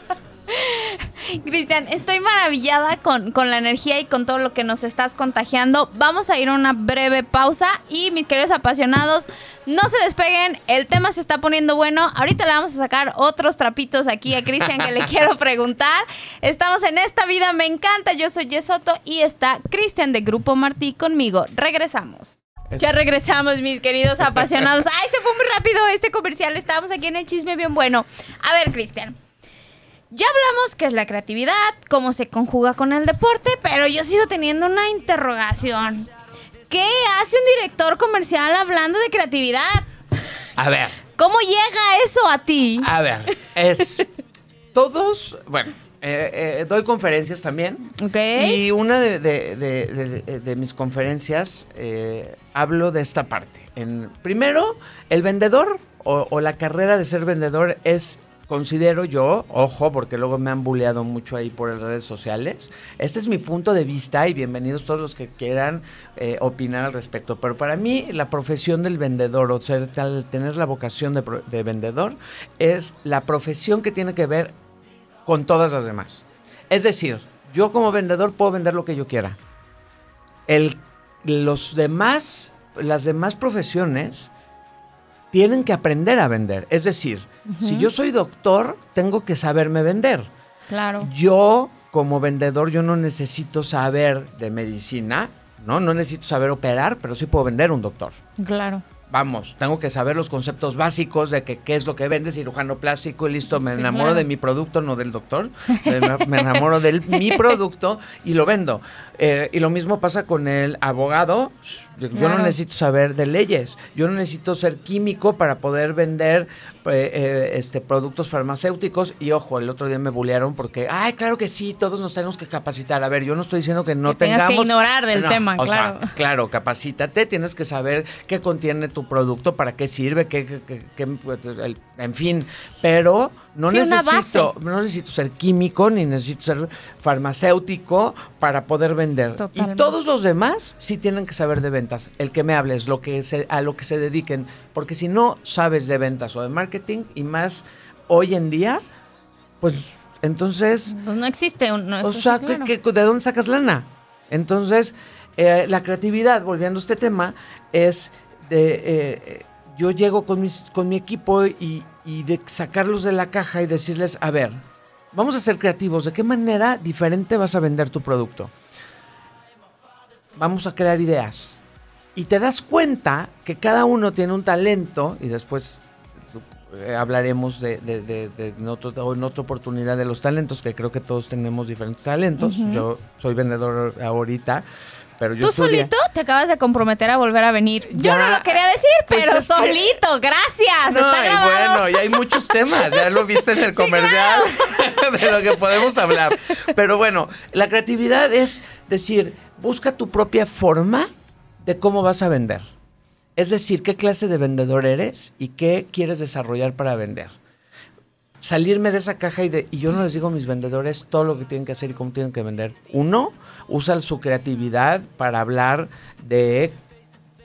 Cristian, estoy maravillada con, con la energía y con todo lo que nos estás contagiando. Vamos a ir a una breve pausa y mis queridos apasionados, no se despeguen, el tema se está poniendo bueno. Ahorita le vamos a sacar otros trapitos aquí a Cristian que le quiero preguntar. Estamos en esta vida, me encanta. Yo soy Yesoto y está Cristian de Grupo Martí conmigo. Regresamos. Ya regresamos, mis queridos apasionados. Ay, se fue muy rápido este comercial. Estábamos aquí en el chisme bien bueno. A ver, Cristian. Ya hablamos qué es la creatividad, cómo se conjuga con el deporte, pero yo sigo teniendo una interrogación. ¿Qué hace un director comercial hablando de creatividad? A ver, ¿Cómo llega eso a ti? a ver, es todos, bueno, eh, eh, doy conferencias también. ¿Ok? Y una de, de- de- de- de mis conferencias eh, hablo de esta parte. En, primero, el vendedor o, o la carrera de ser vendedor es, considero yo, ojo, porque luego me han buleado mucho ahí por las redes sociales. Este es mi punto de vista y bienvenidos todos los que quieran eh, opinar al respecto. Pero para mí, la profesión del vendedor o ser tal, tener la vocación de, de vendedor es la profesión que tiene que ver con todas las demás. Es decir, yo como vendedor puedo vender lo que yo quiera. El, los demás, las demás profesiones tienen que aprender a vender. Es decir, si yo soy doctor, tengo que saberme vender. Claro. Yo, como vendedor, yo no necesito saber de medicina, ¿no? No necesito saber operar, pero sí puedo vender un doctor. Claro. Vamos, tengo que saber los conceptos básicos de que qué es lo que vende cirujano plástico y listo, me Sí, enamoro claro. de mi producto, no del doctor, me, me enamoro de mi producto y lo vendo. Eh, y lo mismo pasa con el abogado, yo Claro. no necesito saber de leyes, yo no necesito ser químico para poder vender eh, eh, este, productos farmacéuticos y ojo, el otro día me bullearon porque, ay, claro que sí, todos nos tenemos que capacitar. A ver, yo no estoy diciendo que no Que tengas que tengamos... ignorar del tema, o sea, claro. Claro, capacítate, tienes que saber qué contiene tu producto, para qué sirve, qué, qué- qué- qué- pues, el- en fin, pero no Sí, necesito, no necesito ser químico ni necesito ser farmacéutico para poder vender. Totalmente. Y todos los demás sí tienen que saber de ventas. El que me hables, lo que se, a lo que se dediquen, porque si no sabes de ventas o de marketing y más hoy en día, pues entonces Pues no existe un. no, o sí, sea, claro. ¿qué- qué- de dónde sacas lana? Entonces, eh, la creatividad, volviendo a este tema, es de... eh, yo llego con, mis, con mi equipo y, y de sacarlos de la caja y decirles, a ver, vamos a ser creativos, ¿de qué manera diferente vas a vender tu producto? Vamos a crear ideas. Y te das cuenta que cada uno tiene un talento y después eh, hablaremos de, de- de- de- en, otro- en otra oportunidad de los talentos, que creo que todos tenemos diferentes talentos. Yo soy vendedor ahorita, pero yo Tú solito te acabas de comprometer a volver a venir. Yo no lo quería decir, pues pero que- solito. Gracias. No, Está y grabado. bueno, y hay muchos temas, ya lo viste en el comercial de lo que podemos hablar. Pero bueno, la creatividad es decir, busca tu propia forma de cómo vas a vender. Es decir, qué clase de vendedor eres y qué quieres desarrollar para vender. Salirme de esa caja y, de, y yo no les digo a mis vendedores todo lo que tienen que hacer y cómo tienen que vender. Uno, usa su creatividad para hablar de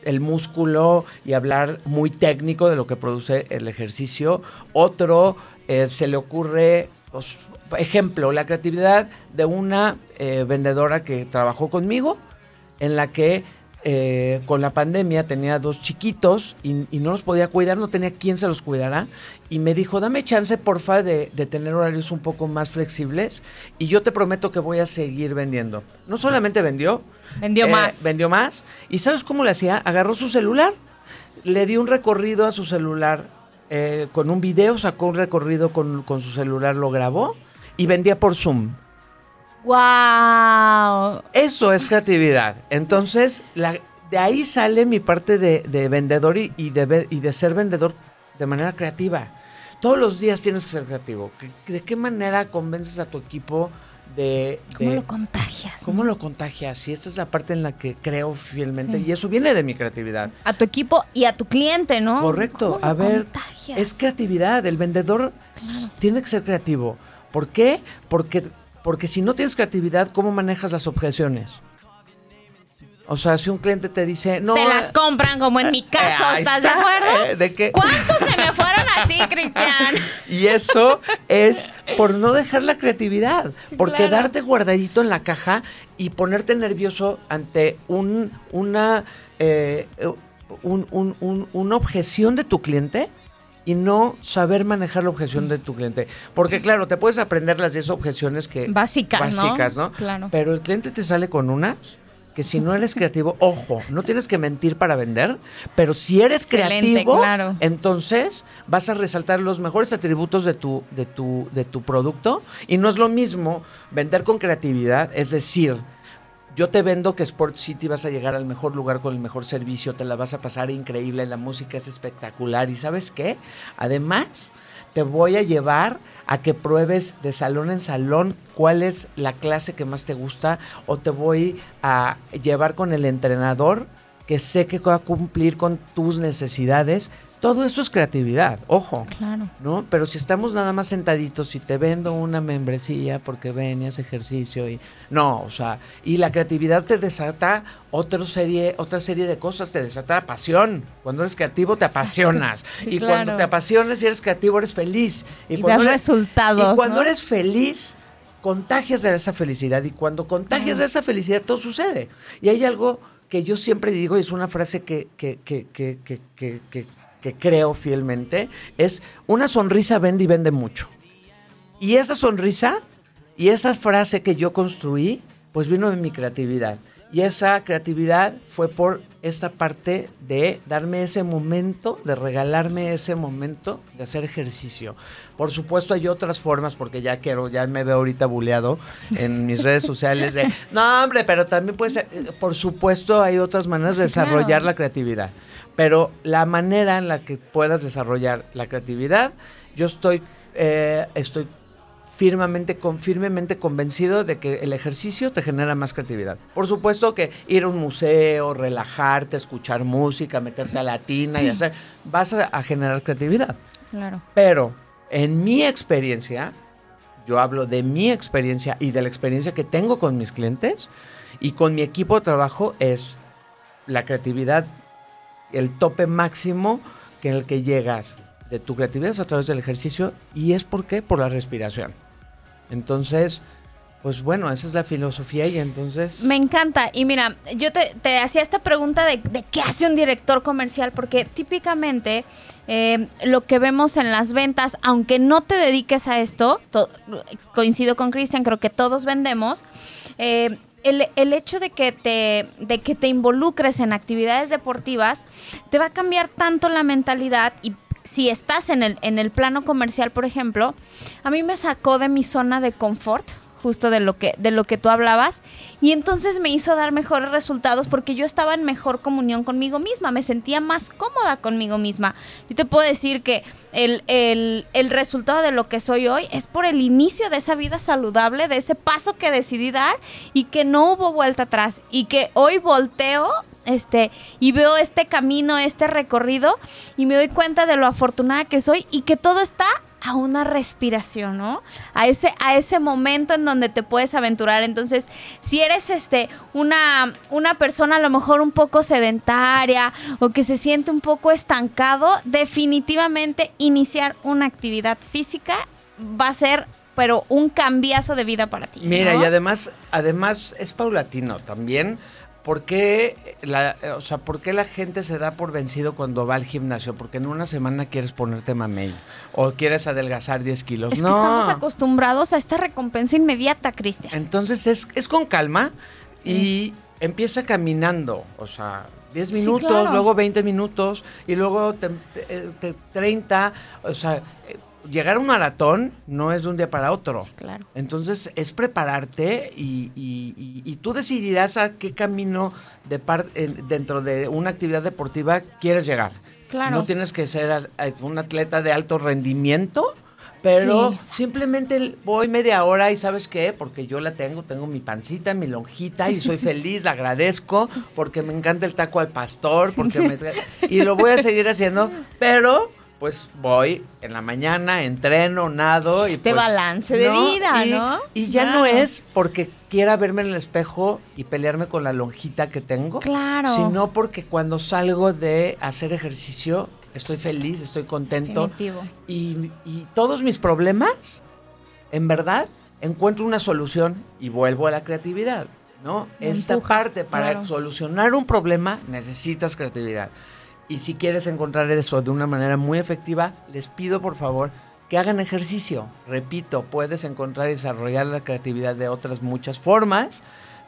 el músculo y hablar muy técnico de lo que produce el ejercicio. Otro, eh, se le ocurre, pues, ejemplo, la creatividad de una eh, vendedora que trabajó conmigo, en la que eh, con la pandemia tenía dos chiquitos y, no los podía cuidar, no tenía quien se los cuidara. Y me dijo, dame chance, porfa, de, de tener horarios un poco más flexibles y yo te prometo que voy a seguir vendiendo. No solamente vendió, Vendió eh, más. Vendió más. ¿Y sabes cómo le hacía? Agarró su celular, le dio un recorrido a su celular eh, con un video, sacó un recorrido con, con su celular, lo grabó y vendía por Zoom. ¡Wow! Eso es creatividad. Entonces, la- de ahí sale mi parte de, de vendedor y, y de, ve- y de ser vendedor de manera creativa. Todos los días tienes que ser creativo. ¿Qué- ¿De qué manera convences a tu equipo de... ¿Cómo de- lo contagias? ¿Cómo no? lo contagias? Y esta es la parte en la que creo fielmente. Y eso viene de mi creatividad. A tu equipo y a tu cliente, ¿no? Correcto. ¿Cómo A lo ver, contagias? es creatividad. El vendedor tiene que ser creativo. ¿Por qué? Porque, porque si no tienes creatividad, ¿cómo manejas las objeciones? O sea, si un cliente te dice, no. se las compran como en mi caso, eh, ahí ¿estás de acuerdo? eh, ¿de qué? ¿Cuántos se me fueron así, Cristian? Y eso es por no dejar la creatividad, por Claro. quedarte guardadito en la caja y ponerte nervioso ante un, una, eh, un- un- un- una objeción de tu cliente y no saber manejar la objeción de tu cliente. Porque claro, te puedes aprender las 10 objeciones que... Básicas, ¿no? básicas, ¿no? Claro. Pero el cliente te sale con unas que si no eres creativo, ojo, no tienes que mentir para vender, pero si eres Excelente, creativo, claro. entonces vas a resaltar los mejores atributos de tu, de tu, de tu producto. Y no es lo mismo vender con creatividad, es decir, yo te vendo que Sport City vas a llegar al mejor lugar con el mejor servicio, te la vas a pasar increíble, la música es espectacular. ¿Y sabes qué? Además, te voy a llevar a que pruebes de salón en salón cuál es la clase que más te gusta o te voy a llevar con el entrenador que sé que va a cumplir con tus necesidades. Todo eso es creatividad, ojo. Claro. ¿no? Pero si estamos nada más sentaditos y te vendo una membresía porque ven y haces ejercicio y no, o sea, y la creatividad te desata otra serie, otra serie de cosas, te desata pasión. Cuando eres creativo te apasionas Sí, y cuando te apasionas y eres creativo eres feliz Y cuando das eres- resultados, Y cuando ¿no? eres feliz contagias de esa felicidad y cuando contagias de esa felicidad todo sucede. Y hay algo que yo siempre digo y es una frase que, que, que, que, que, creo fielmente, es una sonrisa vende y vende mucho. Y esa sonrisa y esa frase que yo construí, pues vino de mi creatividad. Y esa creatividad fue por esta parte de darme ese momento, de regalarme ese momento de hacer ejercicio. Por supuesto hay otras formas, porque ya quiero, ya me veo ahorita buleado en mis redes sociales de, no hombre, pero también puede ser, por supuesto hay otras maneras de Sí, claro. desarrollar la creatividad. Pero la manera en la que puedas desarrollar la creatividad, yo estoy, eh, estoy firmemente, con, firmemente convencido de que el ejercicio te genera más creatividad. Por supuesto que ir a un museo, relajarte, escuchar música, meterte a la tina y hacer, vas a, a generar creatividad. Claro. Pero en mi experiencia, yo hablo de mi experiencia y de la experiencia que tengo con mis clientes y con mi equipo de trabajo es la creatividad, el tope máximo que en el que llegas de tu creatividad es a través del ejercicio y es por qué? Por la respiración. Entonces, pues bueno, esa es la filosofía y entonces... Me encanta. Y mira, yo te, hacía esta pregunta de, qué hace un director comercial, porque típicamente eh, lo que vemos en las ventas, aunque no te dediques a esto, to- coincido con Cristian, creo que todos vendemos. eh, el, el hecho de que, te, de que te involucres en actividades deportivas te va a cambiar tanto la mentalidad y si estás en el, en el plano comercial, por ejemplo, a mí me sacó de mi zona de confort, justo de lo que de lo que tú hablabas y entonces me hizo dar mejores resultados porque yo estaba en mejor comunión conmigo misma, me sentía más cómoda conmigo misma. Yo te puedo decir que el, el- el resultado de lo que soy hoy es por el inicio de esa vida saludable, de ese paso que decidí dar y que no hubo vuelta atrás y que hoy volteo este, y veo este camino, este recorrido, y me doy cuenta de lo afortunada que soy y que todo está a una respiración, ¿no? A ese, a ese momento en donde te puedes aventurar. Entonces, si eres este, una, una persona a lo mejor un poco sedentaria o que se siente un poco estancado, definitivamente iniciar una actividad física va a ser pero un cambiazo de vida para ti. Mira, ¿no? y además, además es paulatino también. ¿Por qué, la, o sea, ¿Por qué la gente se da por vencido cuando va al gimnasio? Porque en una semana quieres ponerte mamey o quieres adelgazar 10 kilos. Es no. que estamos acostumbrados a esta recompensa inmediata, Cristian. Entonces es, es con calma y empieza caminando, o sea, 10 Sí, minutos, claro. luego 20 minutos y luego te- eh, te- 30, o sea, eh, llegar a un maratón no es de un día para otro. Sí, claro. Entonces es prepararte y, y- y- y tú decidirás a qué camino de par- en- dentro de una actividad deportiva quieres llegar. Claro. No tienes que ser un atleta de alto rendimiento, pero Sí, simplemente voy media hora y ¿sabes qué? Porque yo la tengo, tengo mi pancita, mi lonjita y soy feliz, la agradezco porque me encanta el taco al pastor, porque me y lo voy a seguir haciendo, pero pues voy en la mañana, entreno, nado y Este pues, balance de vida, y, ¿no? Y ya Claro. no es porque quiera verme en el espejo y pelearme con la lonjita que tengo, Claro. sino porque cuando salgo de hacer ejercicio estoy feliz, estoy contento Definitivo. y, y todos mis problemas, en verdad, encuentro una solución y vuelvo a la creatividad, ¿no? Me Esta empuja, parte, para claro. solucionar un problema, necesitas creatividad. Y si quieres encontrar eso de una manera muy efectiva, les pido por favor que hagan ejercicio. Repito, puedes encontrar y desarrollar la creatividad de otras muchas formas,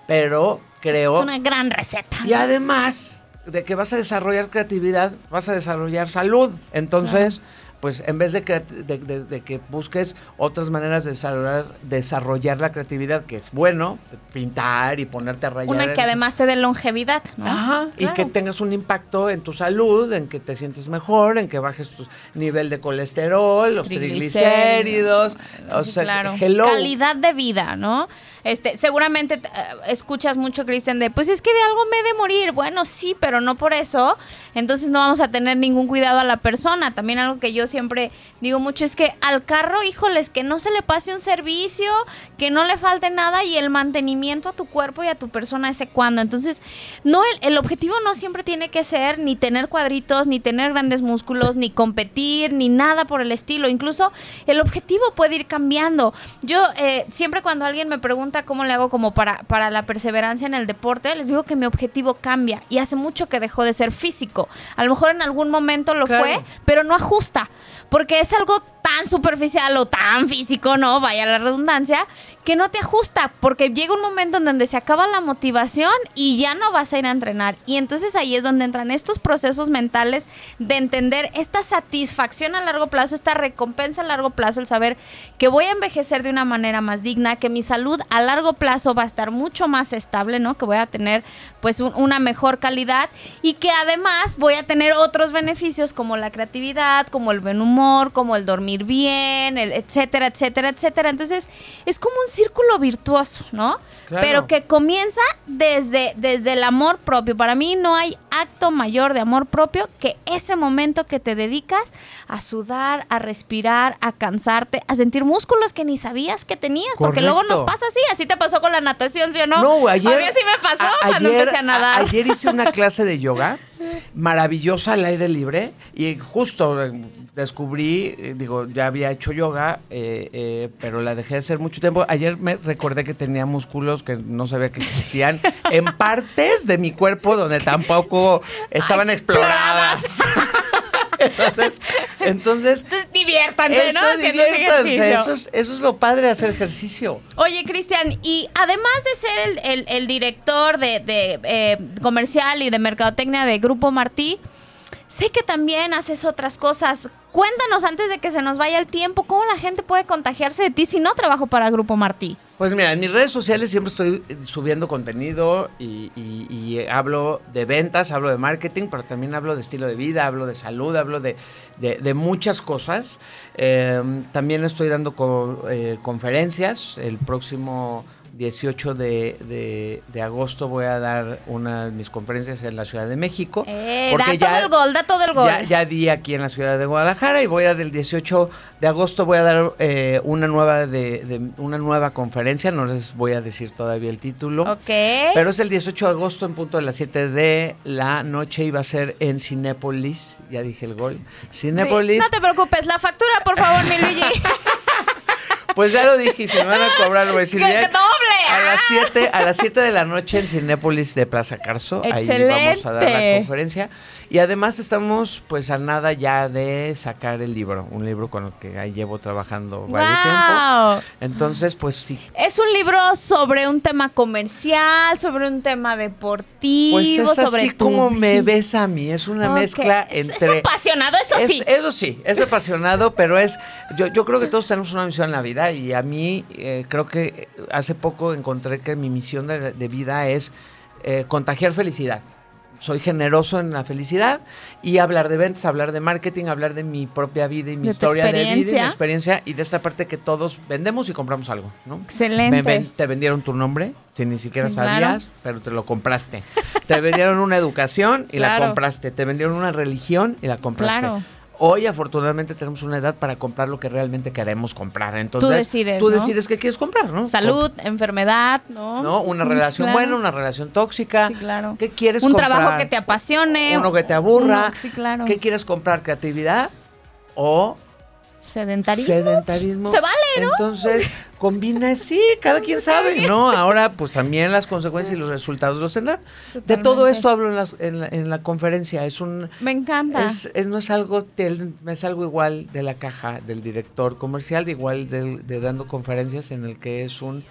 pero creo... Es una gran receta. Y además de que vas a desarrollar creatividad, vas a desarrollar salud. Entonces, pues en vez de, de, de- de que busques otras maneras de desarrollar, desarrollar la creatividad, que es bueno, pintar y ponerte a rayar. Una que además te dé longevidad, ¿no? Ajá, y que tengas un impacto en tu salud, en que te sientes mejor, en que bajes tu nivel de colesterol, los triglicéridos, o sea, claro. hello. Calidad de vida, ¿no? Este, seguramente eh, escuchas mucho, Cristian, de, pues es que de algo me he de morir. Bueno, sí, pero no por eso. Entonces no vamos a tener ningún cuidado a la persona. También algo que yo siempre digo mucho es que al carro, híjoles, que no se le pase un servicio, que no le falte nada y el mantenimiento a tu cuerpo y a tu persona ese cuando. Entonces, no, el, el objetivo no siempre tiene que ser ni tener cuadritos, ni tener grandes músculos, ni competir, ni nada por el estilo. Incluso el objetivo puede ir cambiando. Yo eh, siempre cuando alguien me pregunta cómo le hago como para, para la perseverancia en el deporte, les digo que mi objetivo cambia y hace mucho que dejó de ser físico. A lo mejor en algún momento lo Claro. fue, pero no ajusta. Porque es algo tan superficial o tan físico, ¿no? Vaya la redundancia, que no te ajusta. Porque llega un momento en donde se acaba la motivación y ya no vas a ir a entrenar. Y entonces ahí es donde entran estos procesos mentales de entender esta satisfacción a largo plazo, esta recompensa a largo plazo, el saber que voy a envejecer de una manera más digna, que mi salud a largo plazo va a estar mucho más estable, ¿no? Que voy a tener pues un- una mejor calidad y que además voy a tener otros beneficios como la creatividad, como el buen humor, como el dormir bien, etcétera, etcétera, etcétera. Entonces es como un círculo virtuoso, ¿no? Claro. Pero que comienza desde, desde el amor propio. Para mí no hay acto mayor de amor propio que ese momento que te dedicas a sudar, a respirar, a cansarte, a sentir músculos que ni sabías que tenías. Porque luego nos pasa así. Así te pasó con la natación, ¿sí o no? No, ayer. A mí así me pasó a- cuando ayer- empecé a nadar. Ayer hice una clase de yoga maravillosa al aire libre y justo eh, descubrí, eh, ya había hecho yoga, eh, eh, pero la dejé de hacer mucho tiempo. Ayer me recordé que tenía músculos que no sabía que existían en partes de mi cuerpo donde tampoco estaban exploradas. entonces, entonces Entonces diviértanse, eso, ¿no? Diviértanse, eso es, eso es lo padre de hacer ejercicio. Oye, Cristian, y además de ser el, el- el director de, de, eh, comercial y de mercadotecnia de Grupo Martí, sé que también haces otras cosas. Cuéntanos antes de que se nos vaya el tiempo, ¿cómo la gente puede contagiarse de ti si no trabajo para Grupo Martí? Pues mira, en mis redes sociales siempre estoy eh, subiendo contenido y, hablo de ventas, hablo de marketing, pero también hablo de estilo de vida, hablo de salud, hablo de, de- muchas cosas. Eh, también estoy dando eh, conferencias. El próximo 18 de, de- de agosto voy a dar una de mis conferencias en la Ciudad de México. Eh, porque da todo el gol, da todo el gol. Ya, ya di aquí en la ciudad de Guadalajara y voy a del 18 de agosto voy a dar eh, una nueva de, de- una nueva conferencia, no les voy a decir todavía el título. Ok. Pero es el 18 de agosto en punto de las 7 de la noche y va a ser en Cinépolis, ya dije el gol. Sí, Cinépolis. no te preocupes, la factura, por favor, mi Luigi. Pues ya lo dije si me van a cobrar lo voy a decir ¡Que bien. doble! A las ¡Ah! 7 a las 7 de la noche en Cinépolis de Plaza Carso, ahí vamos a dar la Excelente. conferencia y además estamos pues a nada ya de sacar el libro, un libro con el que ahí llevo trabajando varios tiempo. ¡Wow! Entonces, pues sí. Es un libro sobre un tema comercial, sobre un tema deportivo, Pues es sobre así tu como me ves a mí, es una mezcla entre Es apasionado, eso Es- sí. Eso sí, es apasionado, pero es. Yo, yo creo que todos tenemos una misión en la vida y a mí eh, creo que hace poco encontré que mi misión de, de vida es eh, contagiar felicidad. Soy generoso en la felicidad y hablar de ventas, hablar de marketing, hablar de mi propia vida y mi De historia de vida y mi experiencia. y de esta parte que todos vendemos y compramos algo, ¿no? Excelente. Me ven- te vendieron tu nombre, si ni siquiera claro. sabías, pero te lo compraste. te vendieron una educación y la compraste. Te vendieron una religión y la compraste. Claro. Hoy, afortunadamente, tenemos una edad para comprar lo que realmente queremos comprar. Entonces, decides, Tú ¿no? decides qué quieres comprar, ¿no? Salud, enfermedad, ¿no? ¿No? Una relación claro. buena, una relación tóxica. Sí, claro. ¿Qué quieres Un comprar? trabajo que te apasione. Uno que te aburra. uno- sí, claro. ¿Qué quieres comprar? ¿Creatividad o Sedentarismo. sedentarismo? Se vale, ¿no? Entonces, combina, sí, cada quien sabe, ¿no? Ahora, pues también las consecuencias y los resultados los tendrán. De todo esto hablo en, las- en la, en la conferencia. Es un, Me encanta. es, es- no es algo es algo igual de la caja del director comercial, de igual del- de, dando conferencias en el que es un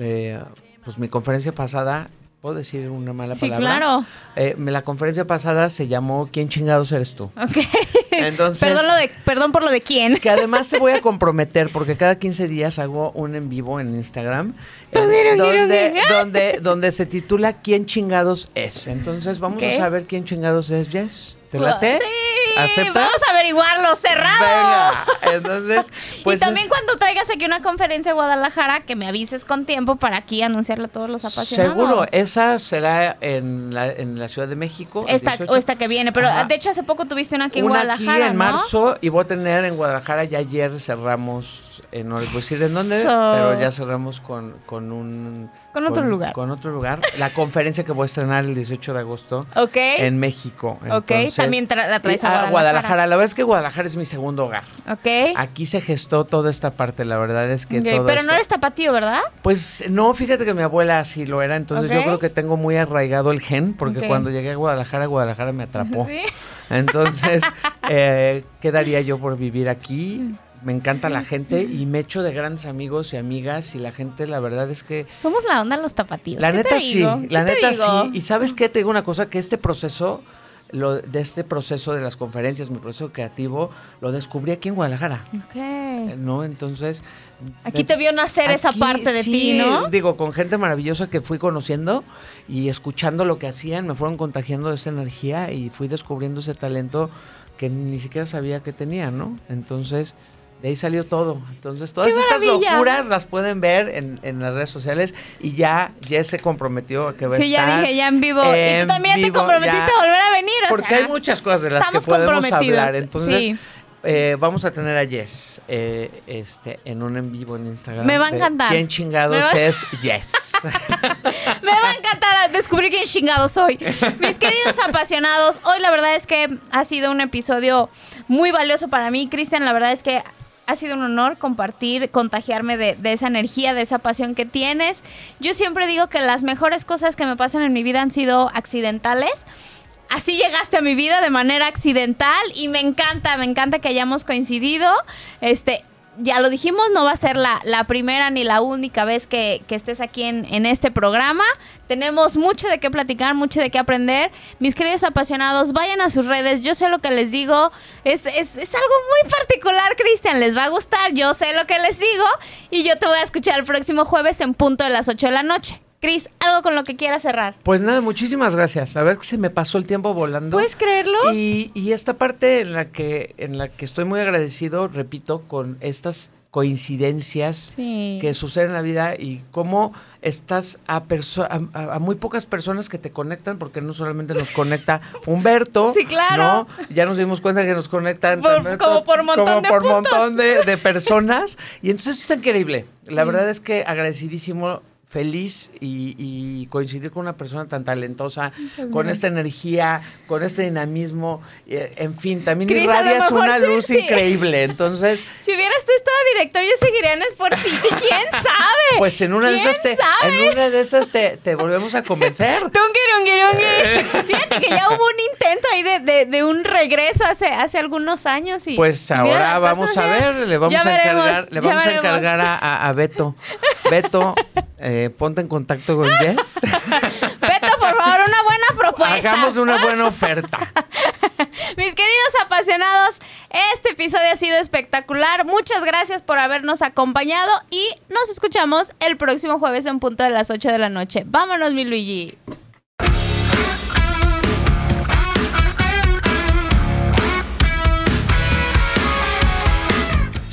eh, pues mi conferencia pasada, ¿puedo decir una mala sí, palabra? claro. Eh, la conferencia pasada se llamó ¿Quién chingados eres tú? Ok. Entonces, perdón, lo de, perdón por lo de quién. que además te voy a comprometer porque cada 15 días hago un en vivo en Instagram eh, donde, donde, donde se titula ¿Quién chingados es? Entonces vamos a saber quién chingados es, Jess. ¿Te late? Sí, ¿Aceptas? vamos a averiguarlo, cerrado. Venga, entonces, pues y también es- cuando traigas aquí una conferencia a Guadalajara, que me avises con tiempo para aquí anunciarle a todos los apasionados. Seguro, esa será en la, en la Ciudad de México. esta, 18. o esta que viene, pero Ajá. de hecho hace poco tuviste una aquí en Una Guadalajara, aquí en ¿no? marzo y voy a tener en Guadalajara, ya ayer cerramos, eh, no les voy a decir en dónde, pero ya cerramos con, con un... Con otro lugar. Con otro lugar. La conferencia que voy a estrenar el 18 de agosto Ok. en México. Ok, Entonces, también tra- la traes a Guadalajara. La verdad es que Guadalajara es mi segundo hogar. ok. Aquí se gestó toda esta parte, la verdad es que Ok, todo Pero esto- no eres tapatío, ¿verdad? Pues no, fíjate que mi abuela así lo era, entonces yo creo que tengo muy arraigado el gen, porque cuando llegué a Guadalajara, Guadalajara me atrapó. Sí. Entonces, eh, ¿qué daría yo por vivir aquí? Me encanta la gente y me echo de grandes amigos y amigas y la gente, la verdad es que... Somos la onda los tapatíos. La ¿Qué neta te sí, la ¿Qué te neta digo? sí. Y sabes qué, te digo una cosa, que este proceso, lo, de este proceso de las conferencias, mi proceso creativo, lo descubrí aquí en Guadalajara. Ok. Eh, ¿No? Entonces... Aquí te vio nacer esa parte de sí, ti, ¿no? Digo, con gente maravillosa que fui conociendo y escuchando lo que hacían, me fueron contagiando de esa energía y fui descubriendo ese talento que ni siquiera sabía que tenía, ¿no? Entonces, de ahí salió todo. Entonces, todas ¡Qué estas locuras las pueden ver en, en las redes sociales y ya Jess se comprometió a que va a Sí, ya estar dije, ya en vivo. y tú también te comprometiste ya. a volver a venir. o Porque sea, hay muchas cosas de las que podemos hablar. Entonces, sí. eh, vamos a tener a Jess eh, este, en un en vivo en Instagram. Me va a encantar. ¿Quién chingados es Jess? Me va a encantar descubrir quién chingado soy. Mis queridos apasionados, hoy la verdad es que ha sido un episodio muy valioso para mí. Cristian, la verdad es que ha sido un honor compartir, contagiarme de, esa energía, de esa pasión que tienes. Yo siempre digo que las mejores cosas que me pasan en mi vida han sido accidentales. Así llegaste a mi vida de manera accidental y me encanta, me encanta que hayamos coincidido. Este, ya lo dijimos, no va a ser la, la primera ni la única vez que, que estés aquí en, en este programa. Tenemos mucho de qué platicar, mucho de qué aprender. Mis queridos apasionados, vayan a sus redes. Yo sé lo que les digo. Es, es, es algo muy particular, Cristian. Les va a gustar. Yo sé lo que les digo. Y yo te voy a escuchar el próximo jueves en punto de las 8 de la noche. Cris, algo con lo que quieras cerrar. Pues nada, muchísimas gracias. La verdad es que se me pasó el tiempo volando. ¿Puedes creerlo? Y, y esta parte en la que en la que estoy muy agradecido, repito, con estas coincidencias Sí. que suceden en la vida y cómo estás a, muy pocas personas que te conectan, porque no solamente nos conecta Humberto, Sí, claro. ¿no? Ya nos dimos cuenta que nos conectan Por- también como por montón como de por montón de, de personas. Y entonces está increíble. La verdad es que agradecidísimo feliz y, y coincidir con una persona tan talentosa, con esta energía, con este dinamismo, eh, en fin, también lo irradias una sí, luz sí. increíble. Entonces, Si hubieras tú estado director, yo seguiría en Sport City. ¿Quién sabe? pues en una de ¿Quién esas te, sabe? en una de esas te, te volvemos a convencer. Fíjate que ya hubo un intento ahí de, de- de un regreso hace, hace algunos años. Y, Pues ahora vamos a ver, le vamos a veremos, encargar, le vamos a encargar a- a Beto. Beto, eh, ponte en contacto con Jess. Beto, por favor, una buena propuesta. Hagamos una buena oferta. Mis queridos apasionados, este episodio ha sido espectacular. Muchas gracias por habernos acompañado y nos escuchamos el próximo jueves en punto de las 8 de la noche. Vámonos, mi Luigi.